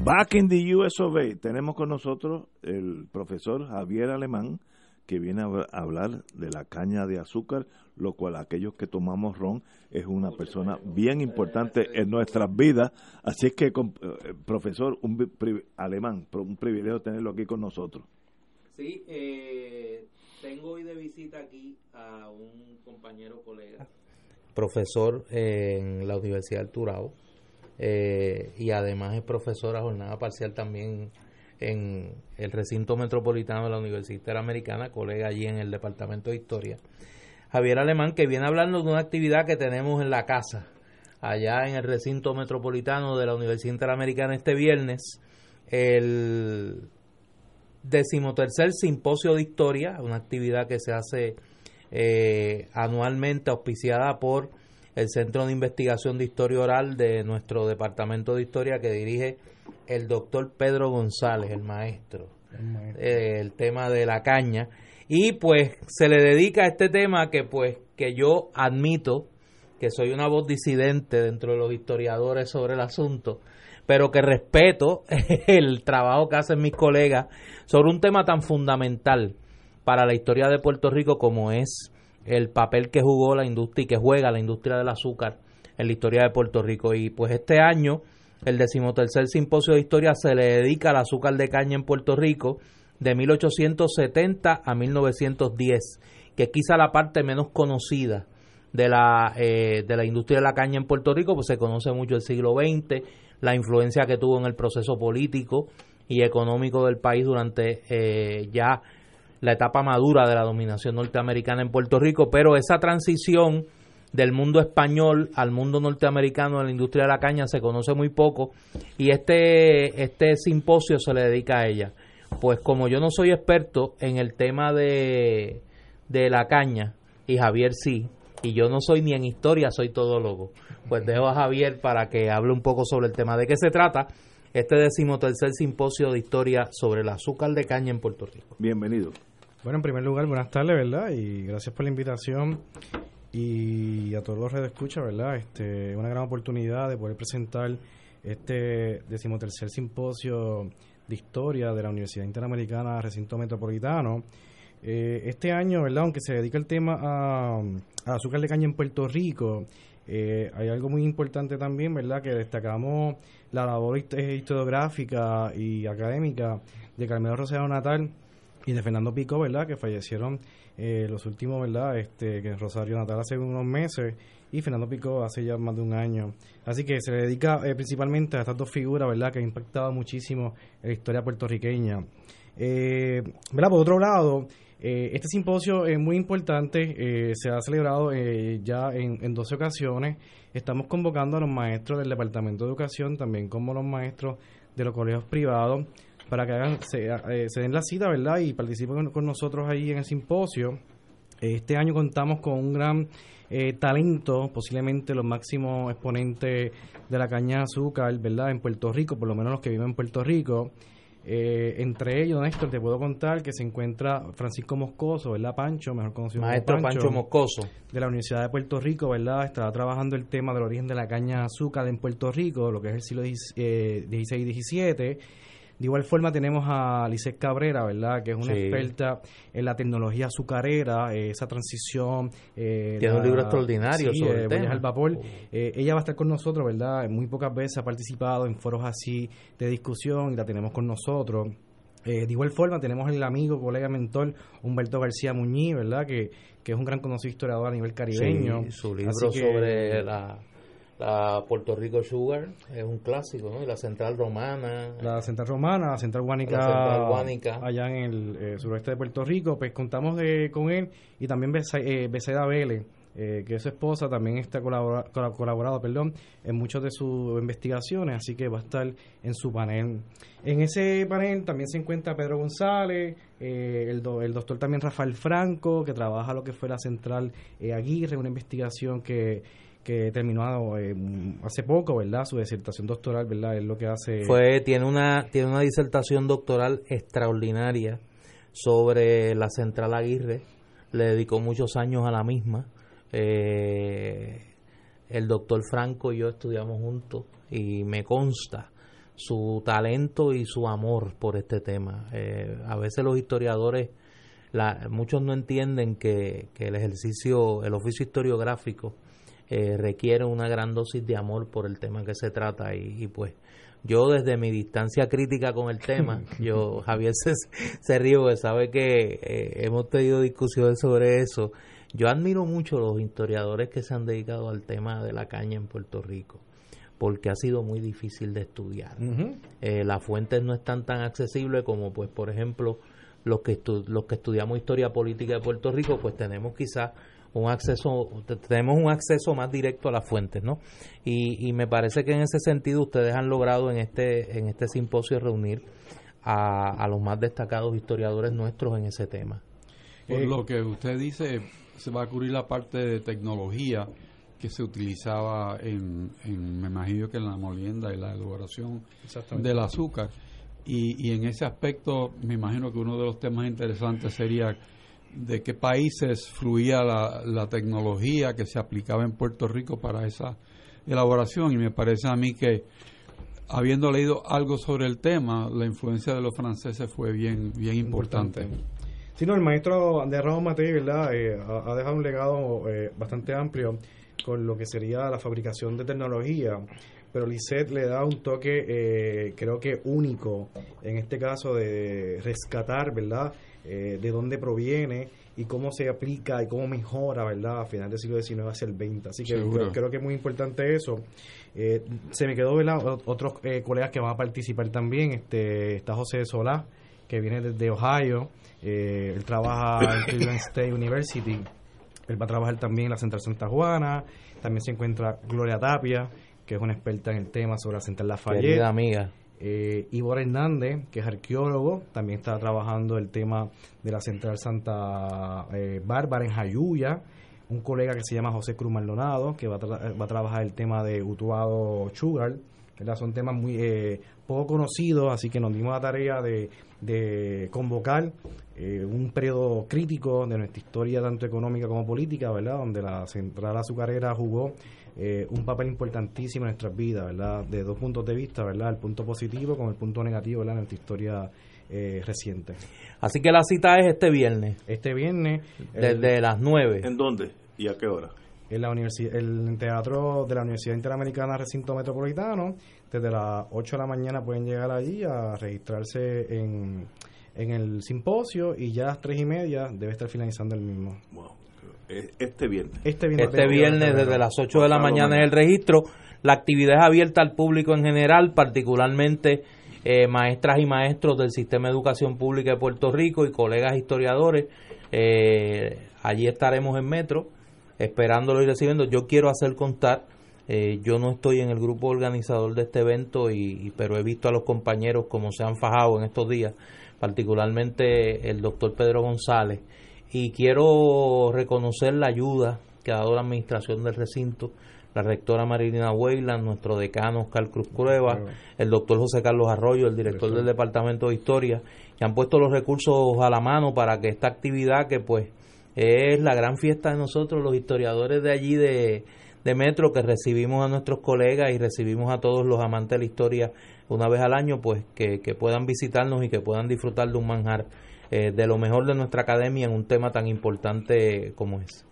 Back in the US of A, tenemos con nosotros el profesor Javier Alemán, que viene a hab- a hablar de la caña de azúcar, lo cual aquellos que tomamos ron es una persona bien importante en nuestras vidas. Así es que, eh, profesor, un alemán, un privilegio tenerlo aquí con nosotros. Sí, eh, tengo hoy de visita aquí a un compañero colega, profesor en la Universidad del Turabo, eh, y además es profesor a jornada parcial también en el recinto metropolitano de la Universidad Interamericana, colega allí en el Departamento de Historia. Javier Alemán, que viene hablando de una actividad que tenemos en la casa, allá en el recinto metropolitano de la Universidad Interamericana este viernes, el decimotercer simposio de historia, una actividad que se hace eh, anualmente auspiciada por el Centro de Investigación de Historia Oral de nuestro Departamento de Historia que dirige el doctor Pedro González, el maestro, eh, el tema de la caña. Y pues se le dedica a este tema que pues que yo admito que soy una voz disidente dentro de los historiadores sobre el asunto, pero que respeto el trabajo que hacen mis colegas sobre un tema tan fundamental para la historia de Puerto Rico como es el papel que jugó la industria y que juega la industria del azúcar en la historia de Puerto Rico. Y pues este año, el decimotercer simposio de historia se le dedica al azúcar de caña en Puerto Rico de 1870 a 1910, que es quizá la parte menos conocida de la, eh, de la industria de la caña en Puerto Rico, pues se conoce mucho el siglo XX, la influencia que tuvo en el proceso político y económico del país durante eh, ya la etapa madura de la dominación norteamericana en Puerto Rico, pero esa transición del mundo español al mundo norteamericano de la industria de la caña se conoce muy poco y este, este simposio se le dedica a ella. Pues como yo no soy experto en el tema de, de la caña y Javier sí, y yo no soy ni en historia, soy todólogo, pues dejo a Javier para que hable un poco sobre el tema de qué se trata este decimotercer simposio de historia sobre el azúcar de caña en Puerto Rico. Bienvenido. Bueno, en primer lugar, buenas tardes, ¿verdad? Y gracias por la invitación y a todos los redes escucha, ¿verdad? Este, una gran oportunidad de poder presentar este decimotercer simposio de historia de la Universidad Interamericana Recinto Metropolitano. Eh, este año, ¿verdad? Aunque se dedica el tema a, azúcar de caña en Puerto Rico, eh, hay algo muy importante también, ¿verdad? Que destacamos la labor eh, historiográfica y académica de Carmelo Rosero Natal y de Fernando Pico, ¿verdad? Que fallecieron eh, los últimos, ¿verdad? Este, que Rosario Natal hace unos meses y Fernando Pico hace ya más de un año. Así que se le dedica eh, principalmente a estas dos figuras, ¿verdad? Que han impactado muchísimo en la historia puertorriqueña. Eh, ¿verdad? Por otro lado, eh, este simposio es muy importante, eh, se ha celebrado ya en, en 12 ocasiones. Estamos convocando a los maestros del Departamento de Educación, también como los maestros de los colegios privados, para que hagan, se, eh, se den la cita, ¿verdad? Y participen con, con nosotros ahí en el simposio. Este año contamos con un gran eh, talento, posiblemente los máximos exponentes de la caña de azúcar, ¿verdad? En Puerto Rico, por lo menos los que viven en Puerto Rico. Eh, entre ellos, Néstor, te puedo contar que se encuentra Francisco Moscoso, ¿verdad? Pancho, mejor conocido como Maestro Pancho Moscoso. De la Universidad de Puerto Rico, ¿verdad? Estaba trabajando el tema del origen de la caña de azúcar en Puerto Rico, lo que es el siglo XVI y XVII. De igual forma tenemos a Lisset Cabrera, ¿verdad? Que es una Sí. experta en la tecnología azucarera, eh, esa transición. eh, Tiene un libro extraordinario sí, sobre el eh, Huellas tema. al vapor. Eh, ella va a estar con nosotros, ¿verdad? Muy pocas veces ha participado en foros así de discusión y la tenemos con nosotros. Eh, de igual forma tenemos el amigo, colega, mentor Humberto García Muñiz, ¿verdad? Que, que es un gran conocido historiador a nivel caribeño. Sí, su libro que- sobre la, la Puerto Rico Sugar es un clásico, ¿no? Y la Central Romana. la central romana, la central guánica, La central guánica. allá en el eh, suroeste de Puerto Rico, pues contamos de- con él y también Besa- eh, Vélez, eh, que es su esposa, también está colabora- col- colaborado perdón, en muchas de sus investigaciones, así que va a estar en su panel. En ese panel también se encuentra Pedro González, eh, el, do- el doctor también Rafael Franco, que trabaja lo que fue la central eh, Aguirre, una investigación que que terminó eh, hace poco, ¿verdad? Su disertación doctoral, ¿verdad? Es lo que hace... Tiene una, tiene una disertación doctoral extraordinaria sobre la Central Aguirre. Le dedicó muchos años a la misma. Eh, el doctor Franco y yo estudiamos juntos y me consta su talento y su amor por este tema. Eh, a veces los historiadores, muchos no entienden que el ejercicio, el oficio historiográfico eh, requiere una gran dosis de amor por el tema que se trata y, y, pues yo desde mi distancia crítica con el tema, yo Javier se, se ríe porque sabe que eh, hemos tenido discusiones sobre eso. Yo admiro mucho los historiadores que se han dedicado al tema de la caña en Puerto Rico porque ha sido muy difícil de estudiar. Eh, las fuentes no están tan accesibles como, pues, por ejemplo, los que estu- los que estudiamos historia política de Puerto Rico, pues tenemos quizás un acceso, te- tenemos un acceso más directo a las fuentes, ¿no? Y, y me parece que en ese sentido ustedes han logrado en este en este simposio reunir a, a los más destacados historiadores nuestros en ese tema. Por Eh, lo que usted dice, se va a cubrir la parte de tecnología que se utilizaba en, en, me imagino que en la molienda y la elaboración del azúcar. Y, y en ese aspecto, me imagino que uno de los temas interesantes sería de qué países fluía la, la tecnología que se aplicaba en Puerto Rico para esa elaboración. Y me parece a mí que, habiendo leído algo sobre el tema, la influencia de los franceses fue bien, bien importante. Sí, no, el maestro de Ramón Matei, ¿verdad? Eh, ha, ha dejado un legado eh, bastante amplio con lo que sería la fabricación de tecnología, pero Lisset le da un toque, eh, creo que único, en este caso de rescatar, ¿verdad? Eh, de dónde proviene y cómo se aplica y cómo mejora, ¿verdad? A final del siglo XIX hacia el XX. Así que creo, creo que es muy importante eso. Eh, se me quedó, ¿verdad? Ot- Otros eh, colegas que van a participar también. Este, está José Solá, que viene desde Ohio. Eh, él trabaja en Cleveland State University. Él va a trabajar también en la Central Santa Juana. También se encuentra Gloria Tapia, que es una experta en el tema sobre la Central Lafayette. Querida amiga. Eh, Hernández, que es arqueólogo, también está trabajando el tema de la Central Santa eh, Bárbara en Jayuya. Un colega que se llama José Cruz Maldonado, que va a, tra- va a trabajar el tema de Utuado Sugar. ¿verdad? Son temas muy eh, poco conocidos, así que nos dimos la tarea de, de convocar eh, un periodo crítico de nuestra historia, tanto económica como política, ¿verdad? Donde la central azucarera jugó eh, un papel importantísimo en nuestras vidas, ¿verdad? De dos puntos de vista, ¿verdad? El punto positivo con el punto negativo, ¿verdad? En nuestra historia eh, reciente. Así que la cita es este viernes. Este viernes. Desde eh, las 9. ¿En dónde y a qué hora? En la universidad, el teatro de la Universidad Interamericana Recinto Metropolitano, desde las 8 de la mañana pueden llegar allí a registrarse en, en el simposio y ya a las 3 y media debe estar finalizando el mismo. Eh, Este viernes. Este viernes, Este viernes desde las 8 de la mañana es el registro. La actividad es abierta al público en general, particularmente eh, maestras y maestros del sistema de educación pública de Puerto Rico y colegas historiadores. Eh, allí estaremos en Metro, esperándolo y recibiendo. Yo quiero hacer constar, eh, yo no estoy en el grupo organizador de este evento, y, y- pero he visto a los compañeros como se han fajado en estos días, particularmente el doctor Pedro González, y quiero reconocer la ayuda que ha dado la administración del recinto, la rectora Marilina Weyland, nuestro decano Oscar Cruz Cueva, el doctor José Carlos Arroyo, el director del Departamento de Historia, que han puesto los recursos a la mano para que esta actividad que pues es la gran fiesta de nosotros, los historiadores de allí de, de Metro, que recibimos a nuestros colegas y recibimos a todos los amantes de la historia una vez al año, pues que, que puedan visitarnos y que puedan disfrutar de un manjar eh, de lo mejor de nuestra academia en un tema tan importante como es.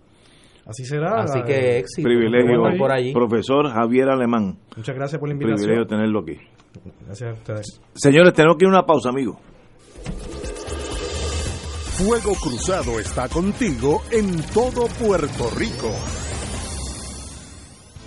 Así será. Así eh, que éxito. Privilegio. Por allí. Profesor Javier Alemán. Muchas gracias por la invitación. Privilegio tenerlo aquí. Gracias a ustedes. Señores, tenemos que ir a una pausa, amigo. Fuego Cruzado está contigo en todo Puerto Rico.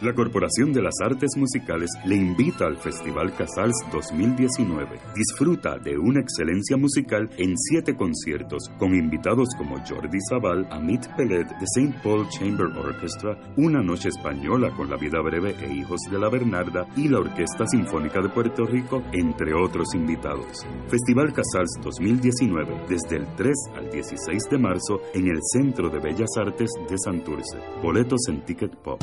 La Corporación de las Artes Musicales le invita al Festival Casals 2019. Disfruta de una excelencia musical en siete conciertos con invitados como Jordi Zaval, Amit Pellet de St. Paul Chamber Orchestra, Una Noche Española con La Vida Breve e Hijos de la Bernarda y la Orquesta Sinfónica de Puerto Rico, entre otros invitados. Festival Casals 2019 desde el 3 al 16 de marzo en el Centro de Bellas Artes de Santurce. Boletos en Ticket Pop.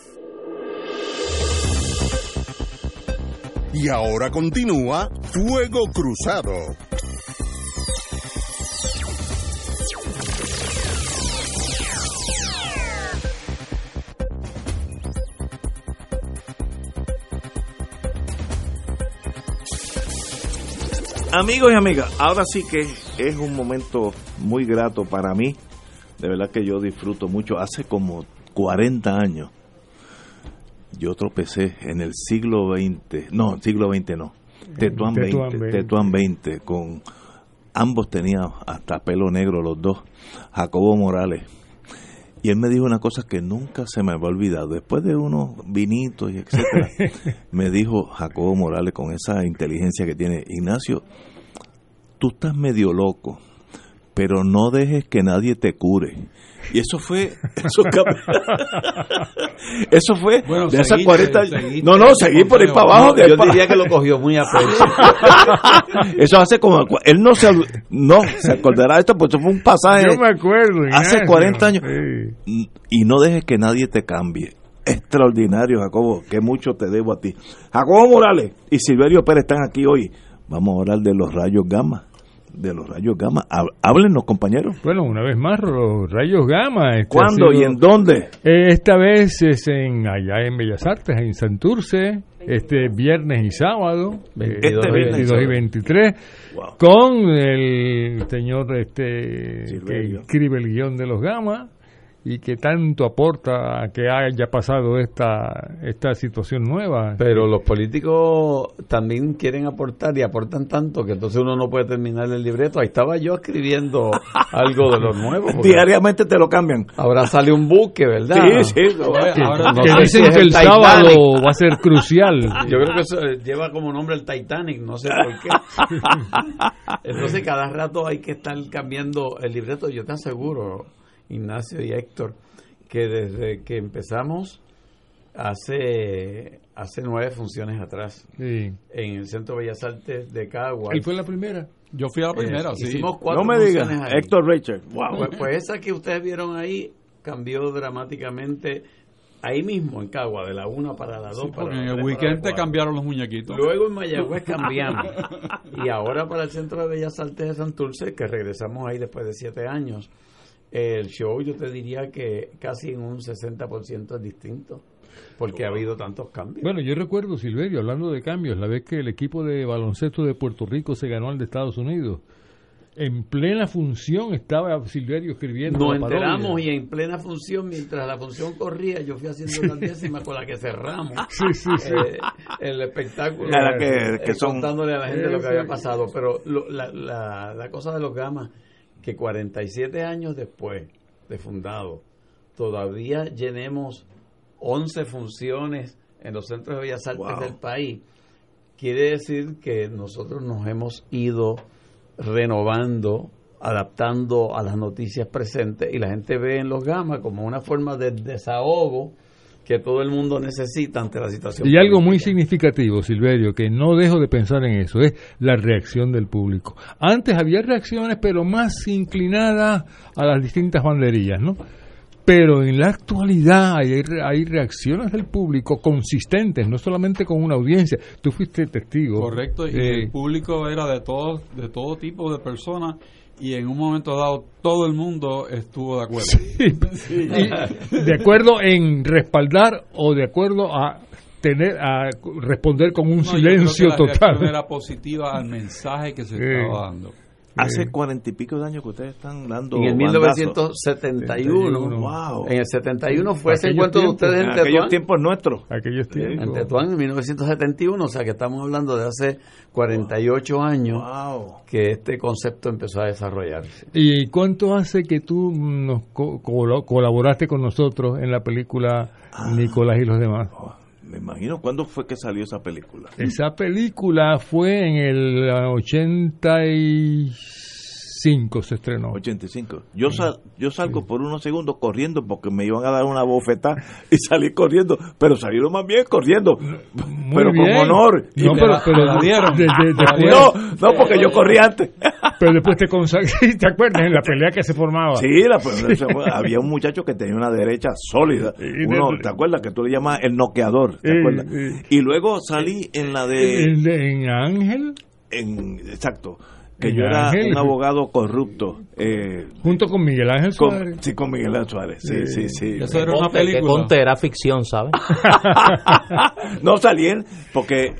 Y ahora continúa Fuego Cruzado. Amigos y amigas, ahora sí que es un momento muy grato para mí. De verdad que yo disfruto mucho. Hace como 40 años yo tropecé en el siglo XX, no, siglo XX no, Tetuán Tetuán 20, 20. Tetuán 20, con ambos tenían hasta pelo negro los dos, Jacobo Morales. Y él me dijo una cosa que nunca se me va a olvidar. Después de unos vinitos y etcétera, me dijo Jacobo Morales con esa inteligencia que tiene, Ignacio, tú estás medio loco, pero no dejes que nadie te cure. Y eso fue, eso, eso fue Bueno, de esas seguiste, 40 años. seguiste No, no, seguí por ahí para abajo. No, yo para- diría que lo cogió muy a pecho. eso hace como, él no se, no, se acordará de esto, pues eso fue un pasaje. Yo me acuerdo, Hace Ignacio. 40 años. Y no dejes que nadie te cambie. Extraordinario, Jacobo, que mucho te debo a ti. Jacobo Morales y Silverio Pérez están aquí hoy. Vamos a hablar de los rayos gamma. De los rayos gamma. Há- Háblenos, compañeros. Bueno, una vez más, los rayos gamma. este ¿Cuándo sido- y en dónde? Eh, Esta vez es en allá en Bellas Artes, en Santurce, este viernes y sábado, eh, Este viernes y 22 y sábado. 23, Wow. con el señor este que escribe el guion de los Gamas y que tanto aporta a que haya pasado esta, esta situación nueva. Pero los políticos también quieren aportar y aportan tanto que entonces uno no puede terminar el libreto. Ahí estaba yo escribiendo algo de lo nuevo. Diariamente te lo cambian. Ahora sale un buque, ¿verdad? Sí, sí. Que, Ahora no que dicen que el, Titanic. sábado va a ser crucial. Yo creo que eso eh, lleva como nombre el Titanic, no sé por qué. Entonces cada rato hay que estar cambiando el libreto. Yo te aseguro, Ignacio y Héctor, que desde que empezamos hace hace nueve funciones atrás Sí. en el Centro Bellas Artes de Cagua. Él fue la primera. Yo fui a la primera, sí. Hicimos cuatro No me digas. Héctor Richard. Wow. Pues, pues esa que ustedes vieron ahí cambió dramáticamente ahí mismo en Cagua, de la una para la dos. para porque la en el para weekend te cambiaron los muñequitos. Luego en Mayagüez cambiamos. y ahora para el Centro de Bellas Artes de Santurce, que regresamos ahí después de siete años, el show yo te diría que casi en un 60% es distinto, porque ha habido tantos cambios. Bueno, yo recuerdo, Silverio, hablando de cambios, la vez que el equipo de baloncesto de Puerto Rico se ganó al de Estados Unidos. En plena función estaba Silverio escribiendo. Nos enteramos y en plena función, mientras la función corría, yo fui haciendo una décima con la que cerramos Sí, sí, sí. eh, el espectáculo, que- eh, que son- contándole a la gente lo que Sí, había pasado. Pero lo- la, la, la cosa de los gamas, que 47 años después de fundado, todavía llenemos 11 funciones en los centros de bellas artes Wow. del país, quiere decir que nosotros nos hemos ido renovando, adaptando a las noticias presentes y la gente ve en los gamas como una forma de desahogo que todo el mundo necesita ante la situación. Y algo muy significativo, Silverio, que no dejo de pensar en eso, es la reacción del público. Antes había reacciones, pero más inclinadas a las distintas banderillas, ¿no? Pero en la actualidad hay, hay reacciones del público consistentes, no solamente con una audiencia. Tú fuiste testigo. Correcto, y Eh, el público era de todo, de todo tipo de personas y en un momento dado todo el mundo estuvo de acuerdo. y de acuerdo en respaldar o de acuerdo a tener a responder con un No, yo creo silencio que la total. era positiva al mensaje que se Sí. estaba dando. Hace cuarenta y pico de años que ustedes están dando. En el bandazos. 1971, Wow. en el 71 fue ese Aquellos encuentro de ustedes en aquellos Tetuán. tiempos nuestros. Aquellos tiempos. En Tetuán en 1971, o sea que estamos hablando de hace 48 años que este concepto empezó a desarrollarse. ¿Y cuánto hace que tú nos co- colo- colaboraste con nosotros en la película Ah. Nicolás y los demás? Me imagino, ¿cuándo fue que salió esa película? Esa película fue en el 85 se estrenó. 85. Yo, sal- yo salgo por unos segundos corriendo porque me iban a dar una bofetada y salí corriendo, pero salieron más bien corriendo, pero bien. con honor. No, pero- pero la dieron. de- de- después- no, no, porque yo corrí antes. Pero después te consagraste, ¿te acuerdas? En la pelea que se formaba. Sí, la- pues, eso fue- había un muchacho que tenía una derecha sólida. Uno, ¿Te acuerdas? Que tú le llamas el noqueador. ¿Te acuerdas? Y luego salí en la de... En, en Ángel, en- exacto. Que yo era Ángel. un abogado corrupto. Eh, junto con Miguel Ángel con- Suárez. sí, con Miguel Ángel Suárez. Sí, sí, sí. Conte, que conte, era ficción, ¿sabes? no salí porque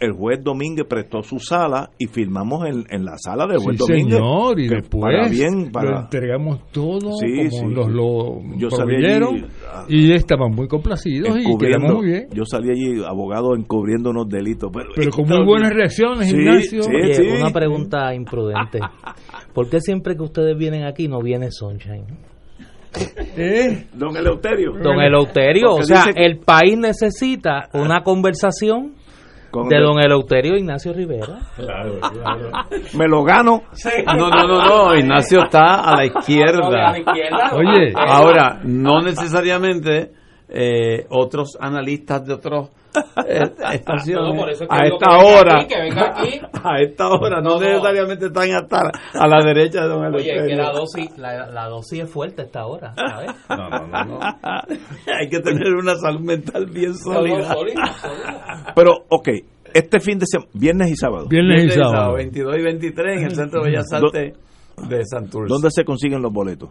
el juez Domínguez prestó su sala y filmamos en, en la sala del juez Sí, Domínguez. señor, y después para bien, lo entregamos todo Sí, como sí. los lo Yo salí allí, y estaban muy complacidos y quedamos muy bien. Yo salí allí abogado encubriendo unos delitos. Pero, Pero con muy buenas reacciones, Sí, Ignacio. sí, Oye, sí. una pregunta imprudente. ¿Por qué siempre que ustedes vienen aquí no viene Sunshine? ¿Eh? Don Eleuterio. Don Eleuterio, Porque o sea, que- el país necesita una conversación Con de el- don Eleuterio Ignacio Rivera. Me lo gano. No, no, no, no, Ignacio está a la izquierda. Oye, ahora, no necesariamente eh, otros analistas de otros estaciones No, por eso es que a esta hora, aquí, que venga aquí. a esta hora, no, No, no. necesariamente están a estar a la derecha de don Oye, que la dosis, la, la dosis es fuerte a esta hora, ¿sabes? No, no, no, no. Hay que tener una salud mental bien sólida. Pero, ok, este fin de semana, viernes y sábado. Viernes y sábado. 22 y 23 en el Centro de Bellas Artes de Santurce. ¿Dónde se consiguen los boletos?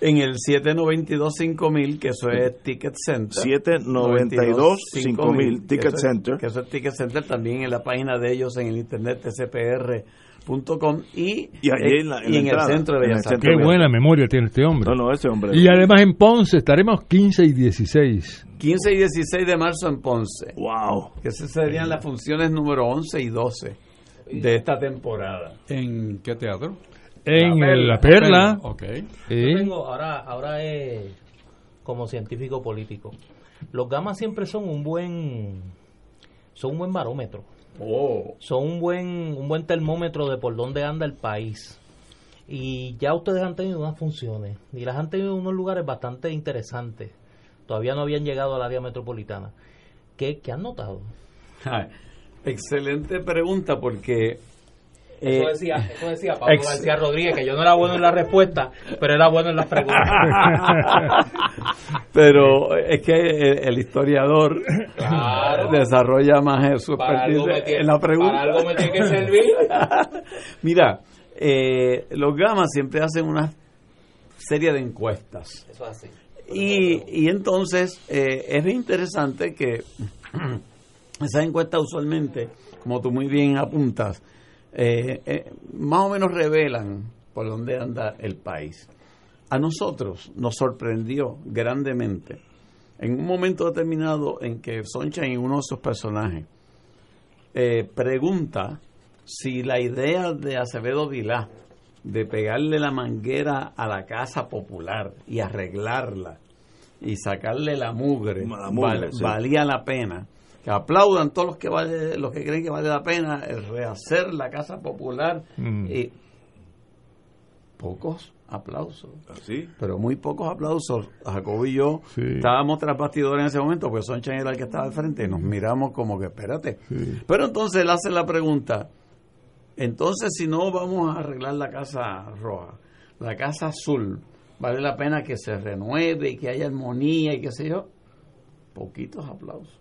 En el 792-5000, que eso es Ticket Center. 792-5000, Ticket que eso es- Center. Que eso es Ticket Center también en la página de ellos en el internet tcpr.com y, Y allí en la- en y la en el entrada, Centro de el Bellas. Qué buena memoria tiene este hombre. No, no, ese hombre. Y además en Ponce estaremos 15 y 16. 15 y 16 de marzo en Ponce. ¡Wow! Que esas serían las funciones número 11 y 12 de esta temporada. ¿En qué teatro? En La el- La Perla. Perla. Ok. Sí. Yo tengo, ahora, ahora es como científico político. Los gamas siempre son un buen, son un buen barómetro. Oh. Son un buen, un buen termómetro de por dónde anda el país. Y ya ustedes han tenido unas funciones y las han tenido en unos lugares bastante interesantes. Todavía no habían llegado al área metropolitana. ¿Qué, qué han notado? Ay, excelente pregunta porque... Eso eh, decía, eso decía Pablo ex- García Rodríguez, que yo no era bueno en la respuesta, pero era bueno en las preguntas. Pero es que el, el historiador Claro. desarrolla más su expertise en la pregunta. para algo me tiene que servir. Mira, eh, los gamas siempre hacen una serie de encuestas. Eso es así. Y, y entonces eh, es interesante que esas encuestas usualmente, como tú muy bien apuntas, eh, eh, más o menos revelan por dónde anda el país. A nosotros nos sorprendió grandemente en un momento determinado en que Sunshine, uno de sus personajes, eh, pregunta si la idea de Acevedo Vilá de pegarle la manguera a la casa popular y arreglarla y sacarle la mugre, La mugre, val- sí. valía la pena. Que aplaudan todos los que vale, los que creen que vale la pena el rehacer la casa popular Mm. y pocos aplausos. ¿Así? Pero muy pocos aplausos. Jacobo y yo Sí. estábamos tras bastidores en ese momento, porque Sonchen era el que estaba al frente, y nos miramos como que, espérate. Pero entonces él hace la pregunta, entonces si no vamos a arreglar la casa roja, la casa azul, ¿vale la pena que se renueve y que haya armonía y qué sé yo? Poquitos aplausos.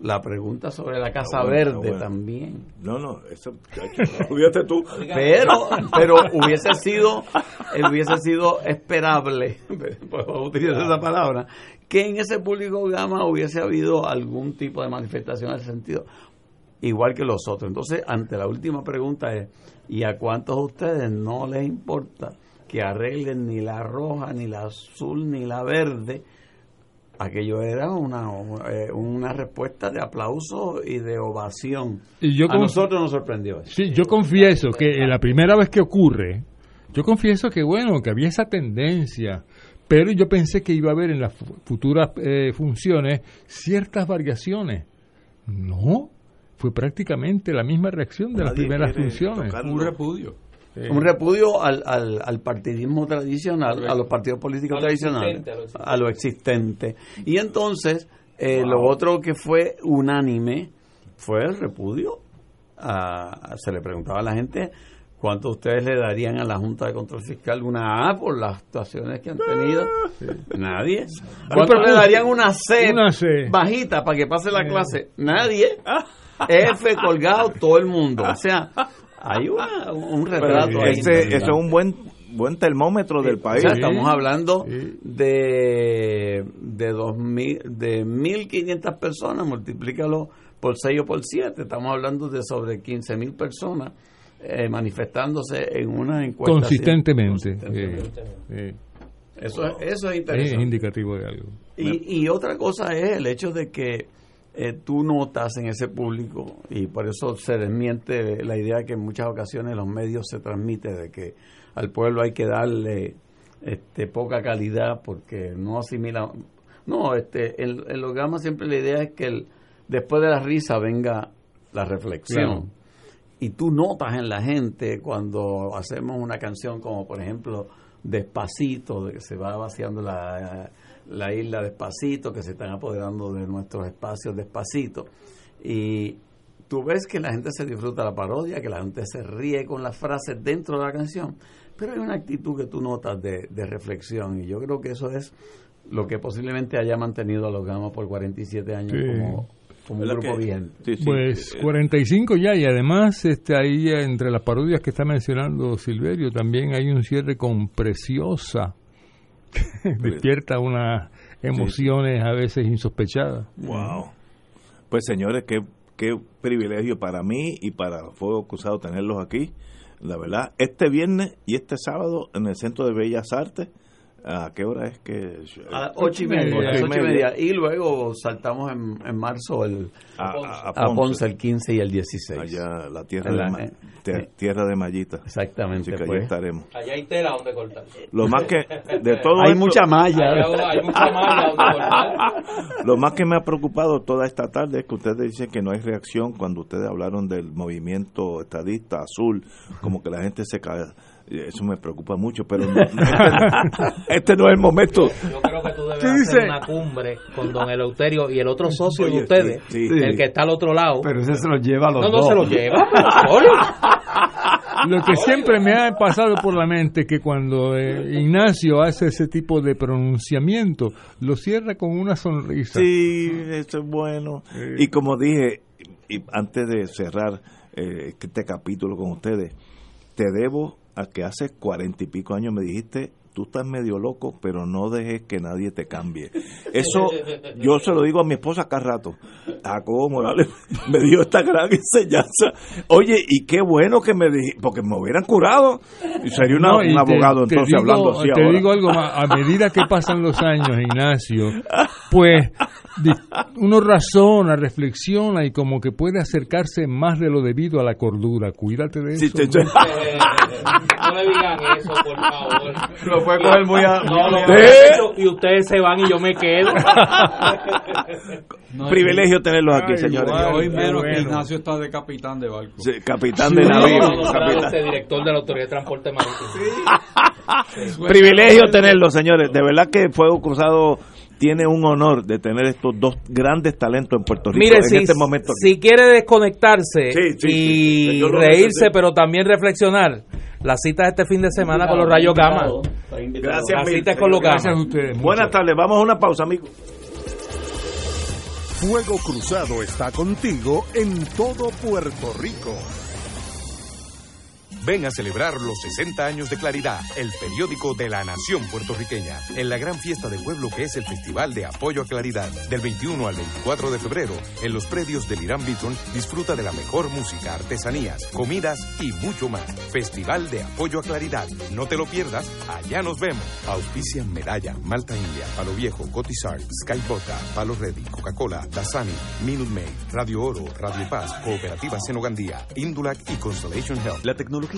La pregunta sobre la casa bueno, verde bueno. también. No, no, eso, olvídate tú. Pero, pero hubiese sido, eh, hubiese sido esperable, utilizar esa palabra, que en ese público gama hubiese habido algún tipo de manifestación en ese sentido, igual que los otros. Entonces, ante la última pregunta es, ¿y a cuántos de ustedes no les importa que arreglen ni la roja, ni la azul, ni la verde? Aquello era una, eh, una respuesta de aplauso y de ovación. Y yo a conf- nosotros nos sorprendió eso. Sí, yo confieso que la primera vez que ocurre, yo confieso que bueno, que había esa tendencia, pero yo pensé que iba a haber en las fu- futuras eh, funciones ciertas variaciones. No, fue prácticamente la misma reacción de las primeras funciones. tocarlo. Un repudio. Un repudio al, al, al partidismo tradicional, a los partidos políticos A tradicionales, a lo existente. a lo existente. Y entonces, eh, lo otro que fue unánime fue el repudio. a- se le preguntaba a la gente cuánto ustedes le darían a la Junta de Control Fiscal una A por las actuaciones que han tenido. Nadie. ¿Cuánto le darían una C, Una C. bajita para que pase la clase? Nadie. F colgado todo el mundo. O sea, hay una- un retrato ahí. ese, ese es un buen buen termómetro del O país. sea, estamos hablando de de 2000 de 1500 personas, multiplícalo por 6 o por 7, estamos hablando de sobre 15.000 personas eh, manifestándose en una encuesta. Consistentemente. Consistentemente. eh, eh. Eso, es- eso es Es interesante. indicativo de algo. Y, y otra cosa es el hecho de que eh, tú notas en ese público, y por eso se desmiente la idea que en muchas ocasiones los medios se transmite de que al pueblo hay que darle este, poca calidad porque no asimila. No, este, los gamas siempre la idea es que el- después de la risa venga la reflexión. Y tú notas en la gente cuando hacemos una canción como por ejemplo Despacito, de que se va vaciando la, la isla despacito, que se están apoderando de nuestros espacios despacito. Y tú ves que la gente se disfruta la parodia, que la gente se ríe con las frases dentro de la canción, pero hay una actitud que tú notas de, de reflexión y yo creo que eso es lo que posiblemente haya mantenido a los Gamas por 47 años Sí. como, como un ¿Verdad grupo que- vigente. Pues 45 ya y además este ahí eh, entre las parodias que está mencionando Silverio también hay un cierre con Preciosa. Despierta unas emociones a veces insospechadas. Wow. Pues señores, qué, qué privilegio para mí y para Fuego Cruzado tenerlos aquí. La verdad, este viernes y este sábado en el Centro de Bellas Artes, ¿a qué hora es que? A ocho y media, Ocho y ocho y media. media. Y luego saltamos en, en marzo el, A- a, a- a Ponce. Ponce. el 15 y el 16. Allá, la tierra, de, la- Ma- eh, te- tierra de Mallita. Exactamente, Así que pues. allí estaremos. Allá hay tela donde cortar. Lo más que de todo Hay esto- mucha malla. Allá hay mucha malla donde cortar. Lo más que me ha preocupado toda esta tarde es que ustedes dicen que no hay reacción cuando ustedes hablaron del movimiento estadista azul, como que la gente se cae. Eso me preocupa mucho, pero no- este, este no es el momento. Yo creo que tú debes ¿Qué hacer dice? una cumbre con don Eleuterio y el otro socio Oye, de ustedes, sí, sí. el que está al otro lado. Pero ese se lo lleva a los no, no dos. se lo lleva. Lo que siempre me ha pasado por la mente que cuando eh, Ignacio hace ese tipo de pronunciamiento, lo cierra con una sonrisa. Sí, eso es bueno. Y como dije, y antes de cerrar eh, este capítulo con ustedes, te debo a que hace cuarenta y pico años me dijiste, tú estás medio loco, pero no dejes que nadie te cambie. Eso yo se lo digo a mi esposa cada rato. Jacobo Morales me dio esta gran enseñanza. Oye, y qué bueno que me dijiste, porque me hubieran curado. Y sería una- No, y un te- abogado te entonces digo- hablando así Te ahora. digo algo más, a medida que pasan los años, Ignacio, pues uno razona, reflexiona y como que puede acercarse más de lo debido a la cordura. Cuídate de eso. Sí, te- ¿no? No le digan eso, por favor. Fue coger muy a- No, no, ¿Eh? muchachos, y ustedes se van y yo me quedo. Privilegio tenerlos aquí, Ay, señores. igual, hoy Qué menos que bueno. Ignacio está de capitán de barco. Sí, capitán de navío. No, no, no, capitán. este director de la Autoridad de Transporte Marítimo. Privilegio tenerlos, señores. De verdad que Fuego Cruzado tiene un honor de tener estos dos grandes talentos en Puerto Rico Mire, en si, este momento. si quiere desconectarse Sí, sí, y sí. Reírse, pero también reflexionar, la cita es este fin de semana con los rayos gamma. Gracias, La mil, cita es con los señor. gamma. Buenas tardes, vamos a una pausa, amigos. Fuego Cruzado está contigo en todo Puerto Rico. Ven a celebrar los 60 años de Claridad, el periódico de la nación puertorriqueña, en la gran fiesta del pueblo que es el Festival de Apoyo a Claridad. Del 21 al 24 de febrero, en los predios del Irán Beaton, disfruta de la mejor música, artesanías, comidas y mucho más. Festival de Apoyo a Claridad. No te lo pierdas, allá nos vemos. Auspician Medalla, Malta India, Palo Viejo, Cotizar, Sky Vodka, Palo Ready, Coca-Cola, Dasani, Minute Maid, Radio Oro, Radio Paz, Cooperativa Senogandía, Indulac y Constellation Health. La tecnología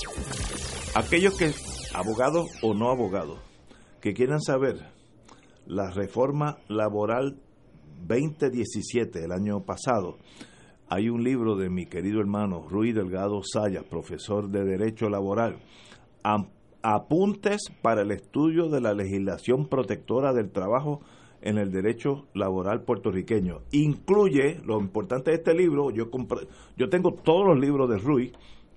aquellos que, abogados o no abogados, que quieran saber la reforma laboral 2017, el año pasado, hay un libro de mi querido hermano Rui Delgado Sayas, profesor de Derecho Laboral, Apuntes para el estudio de la legislación protectora del trabajo en el derecho laboral puertorriqueño. Incluye, lo importante de este libro, yo, compré- yo tengo todos los libros de Rui,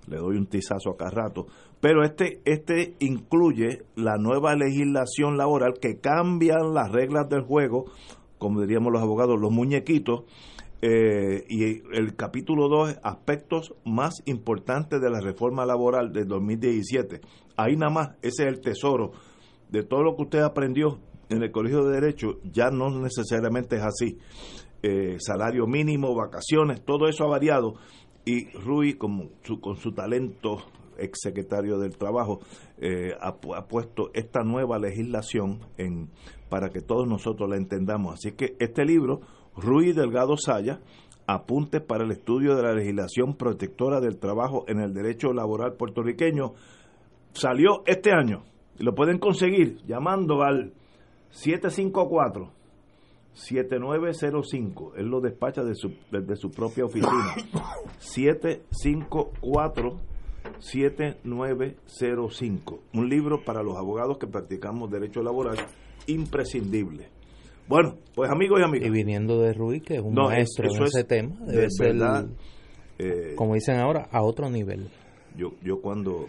le doy un tizazo a cada rato, pero este, este incluye la nueva legislación laboral que cambian las reglas del juego, como diríamos los abogados, los muñequitos, eh, y el capítulo 2, aspectos más importantes de la reforma laboral del 2017. Ahí nada más, ese es el tesoro de todo lo que usted aprendió en el Colegio de Derecho, ya no necesariamente es así. Eh, salario mínimo, vacaciones, todo eso ha variado y Rui, con su, con su talento exsecretario del Trabajo, eh, ha, pu- ha puesto esta nueva legislación en, para que todos nosotros la entendamos. Así que este libro, Rui Delgado Saya, Apuntes para el estudio de la legislación protectora del trabajo en el derecho laboral puertorriqueño, salió este año. Lo pueden conseguir llamando al 754 7905. Él lo despacha de su, desde su propia oficina. 754 7905. Un libro para los abogados que practicamos derecho laboral imprescindible. Bueno, pues amigos y amigas. Y viniendo de Rui, que es un No, es- maestro eso en es ese tema, de debe ser, verdad, eh, como dicen ahora, a otro nivel. Yo, yo cuando,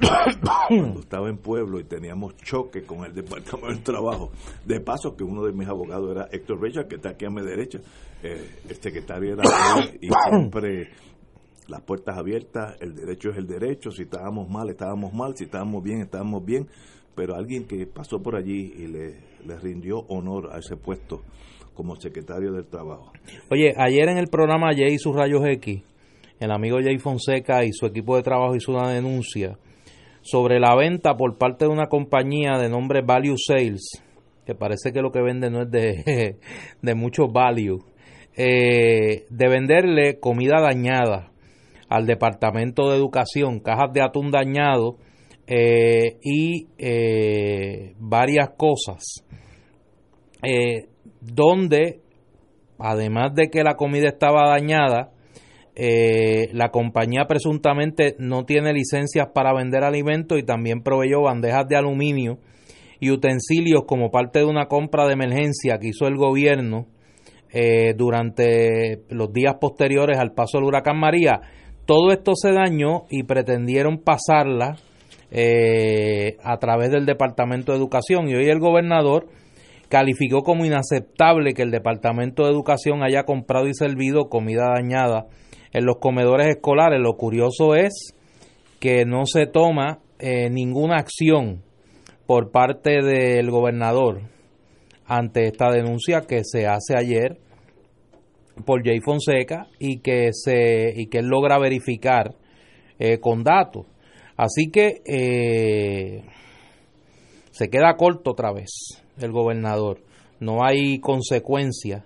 cuando estaba en Pueblo y teníamos choque con el Departamento del Trabajo, de paso que uno de mis abogados era Héctor Richard, que está aquí a mi derecha, eh, el secretario era él, y siempre las puertas abiertas, el derecho es el derecho, si estábamos mal, estábamos mal, si estábamos bien, estábamos bien, pero alguien que pasó por allí y le, le rindió honor a ese puesto como secretario del Trabajo. Oye, ayer en el programa Jay y sus rayos X, el amigo Jay Fonseca y su equipo de trabajo hizo una denuncia sobre la venta por parte de una compañía de nombre Value Sales, que parece que lo que vende no es de, mucho value, eh, de venderle comida dañada al Departamento de Educación, cajas de atún dañado eh, y eh, varias cosas, donde además de que la comida estaba dañada, eh, la compañía presuntamente no tiene licencias para vender alimentos y también proveyó bandejas de aluminio y utensilios como parte de una compra de emergencia que hizo el gobierno eh, durante los días posteriores al paso del huracán María. Todo esto se dañó y pretendieron pasarla eh, a través del Departamento de Educación y hoy el gobernador calificó como inaceptable que el Departamento de Educación haya comprado y servido comida dañada en los comedores escolares. Lo curioso es que no se toma eh, ninguna acción por parte del gobernador ante esta denuncia que se hace ayer por Jay Fonseca y que se y que él logra verificar eh, con datos. Así que eh, se queda corto otra vez el gobernador. No hay consecuencias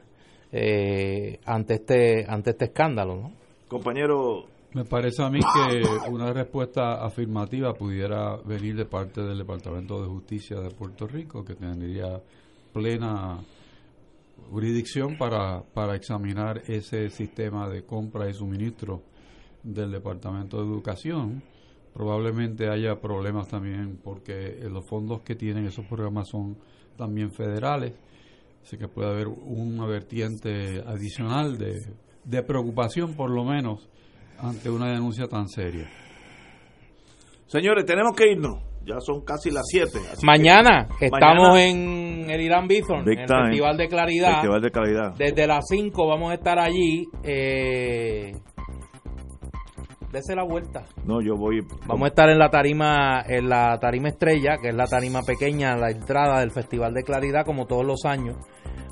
eh, ante este ante este escándalo, ¿no? Compañero, Me parece a mí que una respuesta afirmativa pudiera venir de parte del Departamento de Justicia de Puerto Rico, que tendría plena jurisdicción para, para examinar ese sistema de compra y suministro del Departamento de Educación. Probablemente haya problemas también porque eh, los fondos que tienen esos programas son también federales, así que puede haber una vertiente adicional de, de preocupación por lo menos ante una denuncia tan seria. señores, tenemos que irnos. Ya son casi las 7. Mañana estamos en el Irán Big en el time. Festival de Claridad. Festival de Claridad. Desde las 5 vamos a estar allí. Eh, dese la vuelta. No, yo voy. Vamos a estar en la tarima, en la tarima estrella, que es la tarima pequeña, la entrada del Festival de Claridad, como todos los años.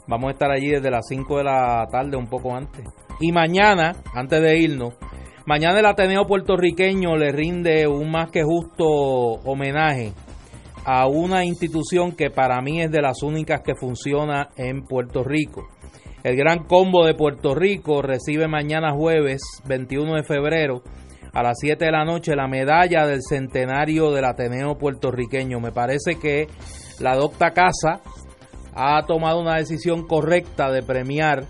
Vamos a estar allí desde las 5 de la tarde, un poco antes. Y mañana, antes de irnos, mañana el Ateneo puertorriqueño le rinde un más que justo homenaje a una institución que para mí es de las únicas que funciona en Puerto Rico. El Gran Combo de Puerto Rico recibe mañana jueves 21 de febrero a las 7 de la noche la medalla del centenario del Ateneo puertorriqueño. Me parece que la docta Casa ha tomado una decisión correcta de premiar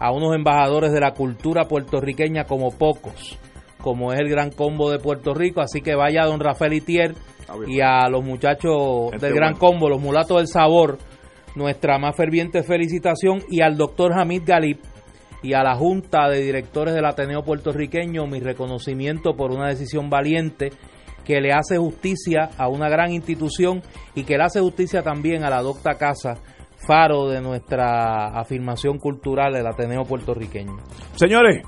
a unos embajadores de la cultura puertorriqueña como pocos, como es el Gran Combo de Puerto Rico. Así que vaya a don Rafael Itier y a los muchachos del Gran. Combo, los mulatos del sabor, nuestra más ferviente felicitación y al doctor Hamid Galip y a la Junta de Directores del Ateneo Puertorriqueño mi reconocimiento por una decisión valiente que le hace justicia a una gran institución y que le hace justicia también a la docta Casa, faro de nuestra afirmación cultural del Ateneo Puertorriqueño. Señores,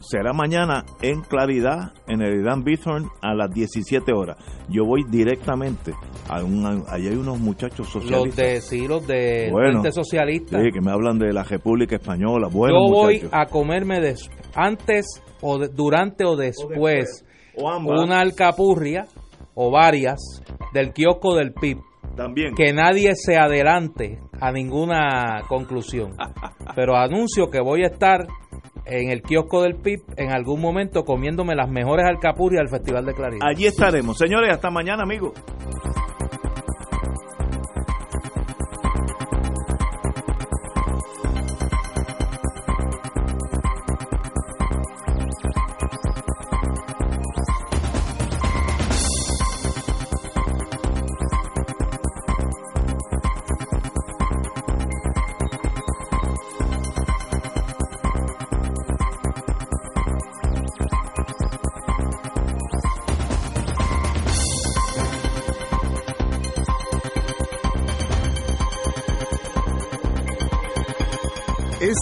será mañana en Claridad, en el Irán Bithorn, a las 17 horas. Yo voy directamente a un. Allí hay unos muchachos Los socialistas. de, sí, los del Bueno, Socialista. Sí, que me hablan de la República Española. Bueno, Yo voy muchachos. a comerme antes o de- durante o después, O ambas. una alcapurria o varias del kiosco del PIB. También. Que nadie se adelante a ninguna conclusión. Pero anuncio que voy a estar en el kiosco del PIB en algún momento comiéndome las mejores alcapurrias del Festival de Claridad. Allí estaremos. Señores, hasta mañana, amigos.